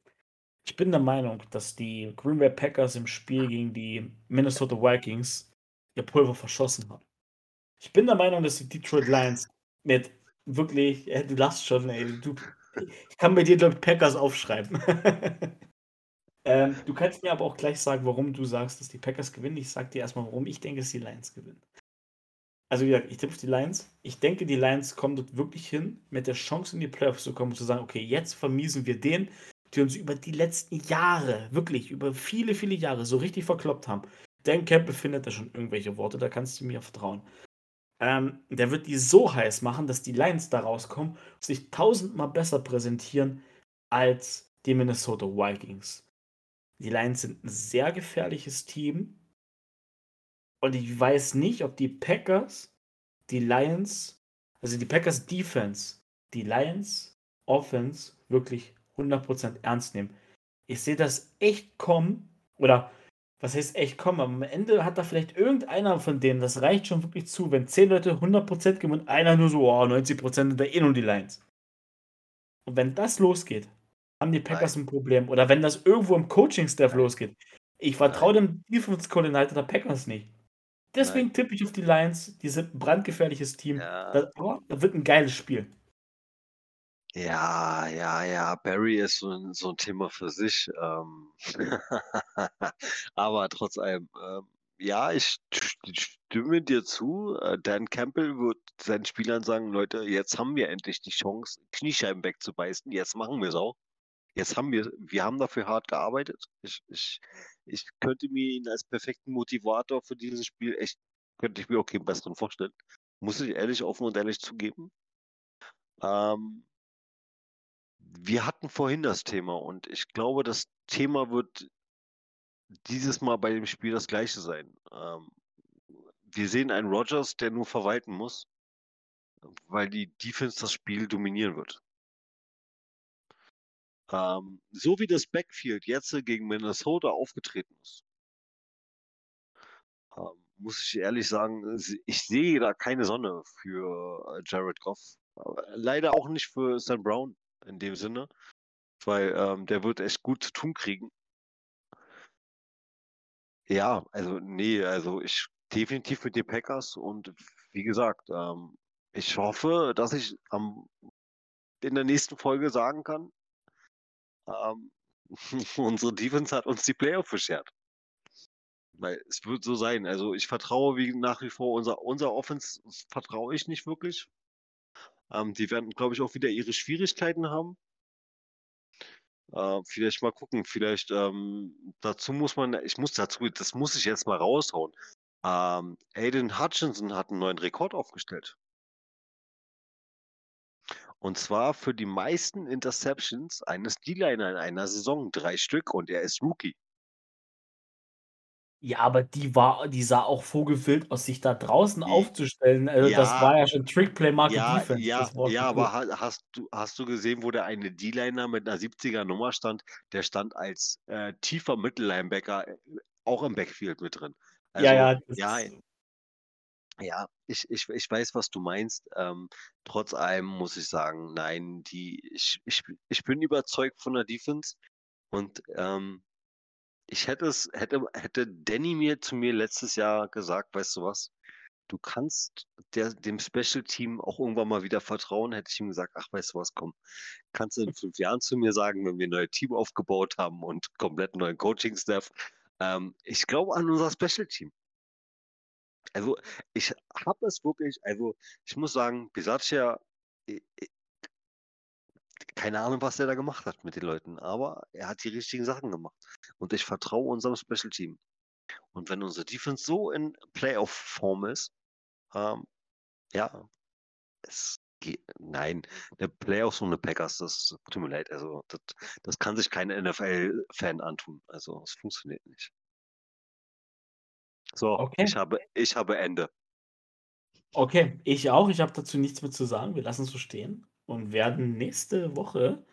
Ich bin der Meinung, dass die Green Bay Packers im Spiel gegen die Minnesota Vikings ihr Pulver verschossen haben. Ich bin der Meinung, dass die Detroit Lions mit wirklich, äh, du lachst schon, ey, du, ich kann bei dir, glaube ich, Packers aufschreiben. ähm, du kannst mir aber auch gleich sagen, warum du sagst, dass die Packers gewinnen. Ich sage dir erstmal, warum ich denke, dass die Lions gewinnen. Also wie gesagt, ich tippe auf die Lions. Ich denke, die Lions kommen dort wirklich hin, mit der Chance in die Playoffs zu kommen und zu sagen, okay, jetzt vermiesen wir den, die uns über die letzten Jahre, wirklich über viele, viele Jahre so richtig verkloppt haben. Dan Campbell findet da schon irgendwelche Worte, da kannst du mir vertrauen. Ähm, der wird die so heiß machen, dass die Lions da rauskommen und sich tausendmal besser präsentieren als die Minnesota Vikings. Die Lions sind ein sehr gefährliches Team. Und ich weiß nicht, ob die Packers die Lions, also die Packers Defense, die Lions Offense wirklich 100% ernst nehmen. Ich sehe das echt kommen, oder was heißt echt aber am Ende hat da vielleicht irgendeiner von denen, das reicht schon wirklich zu, wenn 10 Leute 100% geben und einer nur so, oh, 90% sind da eh nur die Lions. Und wenn das losgeht, haben die Packers Nein. ein Problem. Oder wenn das irgendwo im Coaching-Staff losgeht. Ich vertraue dem Defense-Koordinator der Packers nicht. Deswegen tippe ich auf die Lions. Die sind ein brandgefährliches Team. Ja. Das, aber das wird ein geiles Spiel. Ja, ja, ja, Barry ist so 'n so 'n Thema für sich, ähm, aber trotz allem, ähm, ja, ich stimme dir zu. Äh, Dan Campbell wird seinen Spielern sagen: „Leute, jetzt haben wir endlich die Chance, Kniescheiben wegzubeißen. Jetzt machen wir's auch. Jetzt haben wir wir haben dafür hart gearbeitet.“ Ich ich ich könnte mir ihn als perfekten Motivator für dieses Spiel echt könnte ich mir auch keinen besseren vorstellen. Muss ich ehrlich offen und ehrlich zugeben. Ähm wir hatten vorhin das Thema und ich glaube, das Thema wird dieses Mal bei dem Spiel das Gleiche sein. Ähm, wir sehen einen Rodgers, der nur verwalten muss, weil die Defense das Spiel dominieren wird. Ähm, so wie das Backfield jetzt gegen Minnesota aufgetreten ist, ähm, muss ich ehrlich sagen, ich sehe da keine Sonne für Jared Goff. Leider auch nicht für Sam Brown in dem Sinne, weil ähm, der wird echt gut zu tun kriegen. Ja, also nee, also ich definitiv mit den Packers und wie gesagt, ähm, ich hoffe, dass ich am, in der nächsten Folge sagen kann, ähm, unsere Defense hat uns die Playoff beschert. Weil es wird so sein. Also ich vertraue wie nach wie vor unser, unser Offense vertraue ich nicht wirklich. Ähm, die werden, glaube ich, auch wieder ihre Schwierigkeiten haben. Äh, vielleicht mal gucken. Vielleicht ähm, dazu muss man, ich muss dazu, das muss ich jetzt mal raushauen. Ähm, Aiden Hutchinson hat einen neuen Rekord aufgestellt. Und zwar für die meisten Interceptions eines D-Liner in einer Saison. Drei Stück und er ist Rookie. Ja, aber die war die sah auch vogelwild aus, sich da draußen aufzustellen. Also, das Ja. war ja schon Trickplay Marke Ja, Defense. ja, Das ja, aber hast du hast du gesehen, wo der eine D-Liner mit 'ner 70er Nummer stand? Der stand als, äh, tiefer Mittellinebacker, äh, auch im Backfield mit drin. Ja, Also, ja, das ja ist ja, ich ich ich weiß, was du meinst. Ähm, trotz allem muss ich sagen, nein, die ich ich ich bin überzeugt von der Defense und, ähm, ich hätte es hätte hätte Danny mir zu mir letztes Jahr gesagt: „Weißt du was? Du kannst der dem Special Team auch irgendwann mal wieder vertrauen“, hätte ich ihm gesagt: „Ach, weißt du was, komm, kannst du in 5 Jahren zu mir sagen, wenn wir 'n neues Team aufgebaut haben und komplett neuen Coaching-Staff.“ Ähm, ich glaube an unser Special Team. Also, ich habe es wirklich also, ich muss sagen, Bisaccia, keine Ahnung, was der da gemacht hat mit den Leuten, aber er hat die richtigen Sachen gemacht. Und ich vertraue unserem Special Team. Und wenn unsere Defense so in Playoff-Form ist, ähm, ja, es ge nein, 'ne Playoffs ohne Packers, das tut mir leid, also, das das kann sich kein NFL-Fan antun. Also, es funktioniert nicht. So, Okay. ich habe ich habe Ende. Okay, ich auch. Ich habe dazu nichts mehr zu sagen. Wir lassen's so stehen und werden nächste Woche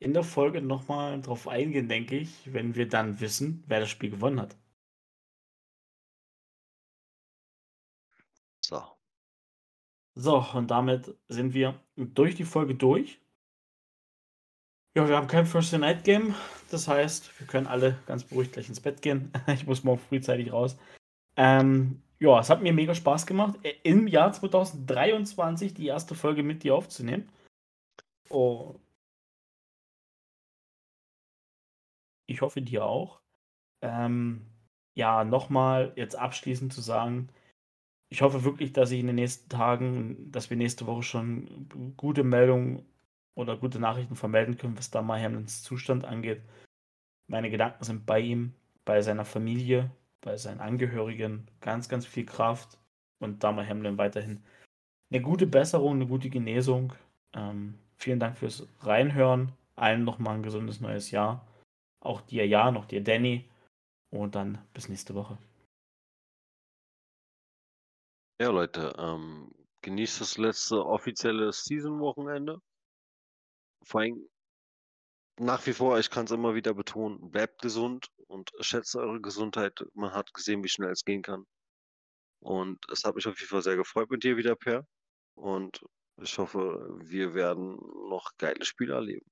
in der Folge noch mal drauf eingehen, denke ich, wenn wir dann wissen, wer das Spiel gewonnen hat. So. So, und damit sind wir durch die Folge durch. Ja, wir haben kein Thursday Night Game. Das heißt, wir können alle ganz beruhigt gleich ins Bett gehen. Ich muss morgen frühzeitig raus. Ähm, ja, es hat mir mega Spaß gemacht, i im Jahr 2023 die erste Folge mit dir aufzunehmen. Oh Ich hoffe, dir auch. Ähm, ja, noch mal jetzt abschließend zu sagen, ich hoffe wirklich, dass ich in den nächsten Tagen dass wir nächste Woche schon gute Meldungen oder gute Nachrichten vermelden können, was Damar Hamlins Zustand angeht. Meine Gedanken sind bei ihm, bei seiner Familie, bei seinen Angehörigen. Ganz, ganz viel Kraft und Damar Hamlin weiterhin 'ne gute Besserung, 'ne gute Genesung. Ähm, vielen Dank fürs Reinhören. Allen noch mal 'n gesundes neues Jahr. Auch dir, Jan, auch dir, Danny. Und dann bis nächste Woche. Ja, Leute, ähm, genießt das letzte offizielle Season-Wochenende. Vor allem nach wie vor, ich kann's immer wieder betonen, bleibt gesund und schätzt eure Gesundheit. Man hat gesehen, wie schnell es gehen kann. Und es hat mich auf jeden Fall sehr gefreut mit dir wieder, Per. Und ich hoffe, wir werden noch geile Spiele erleben.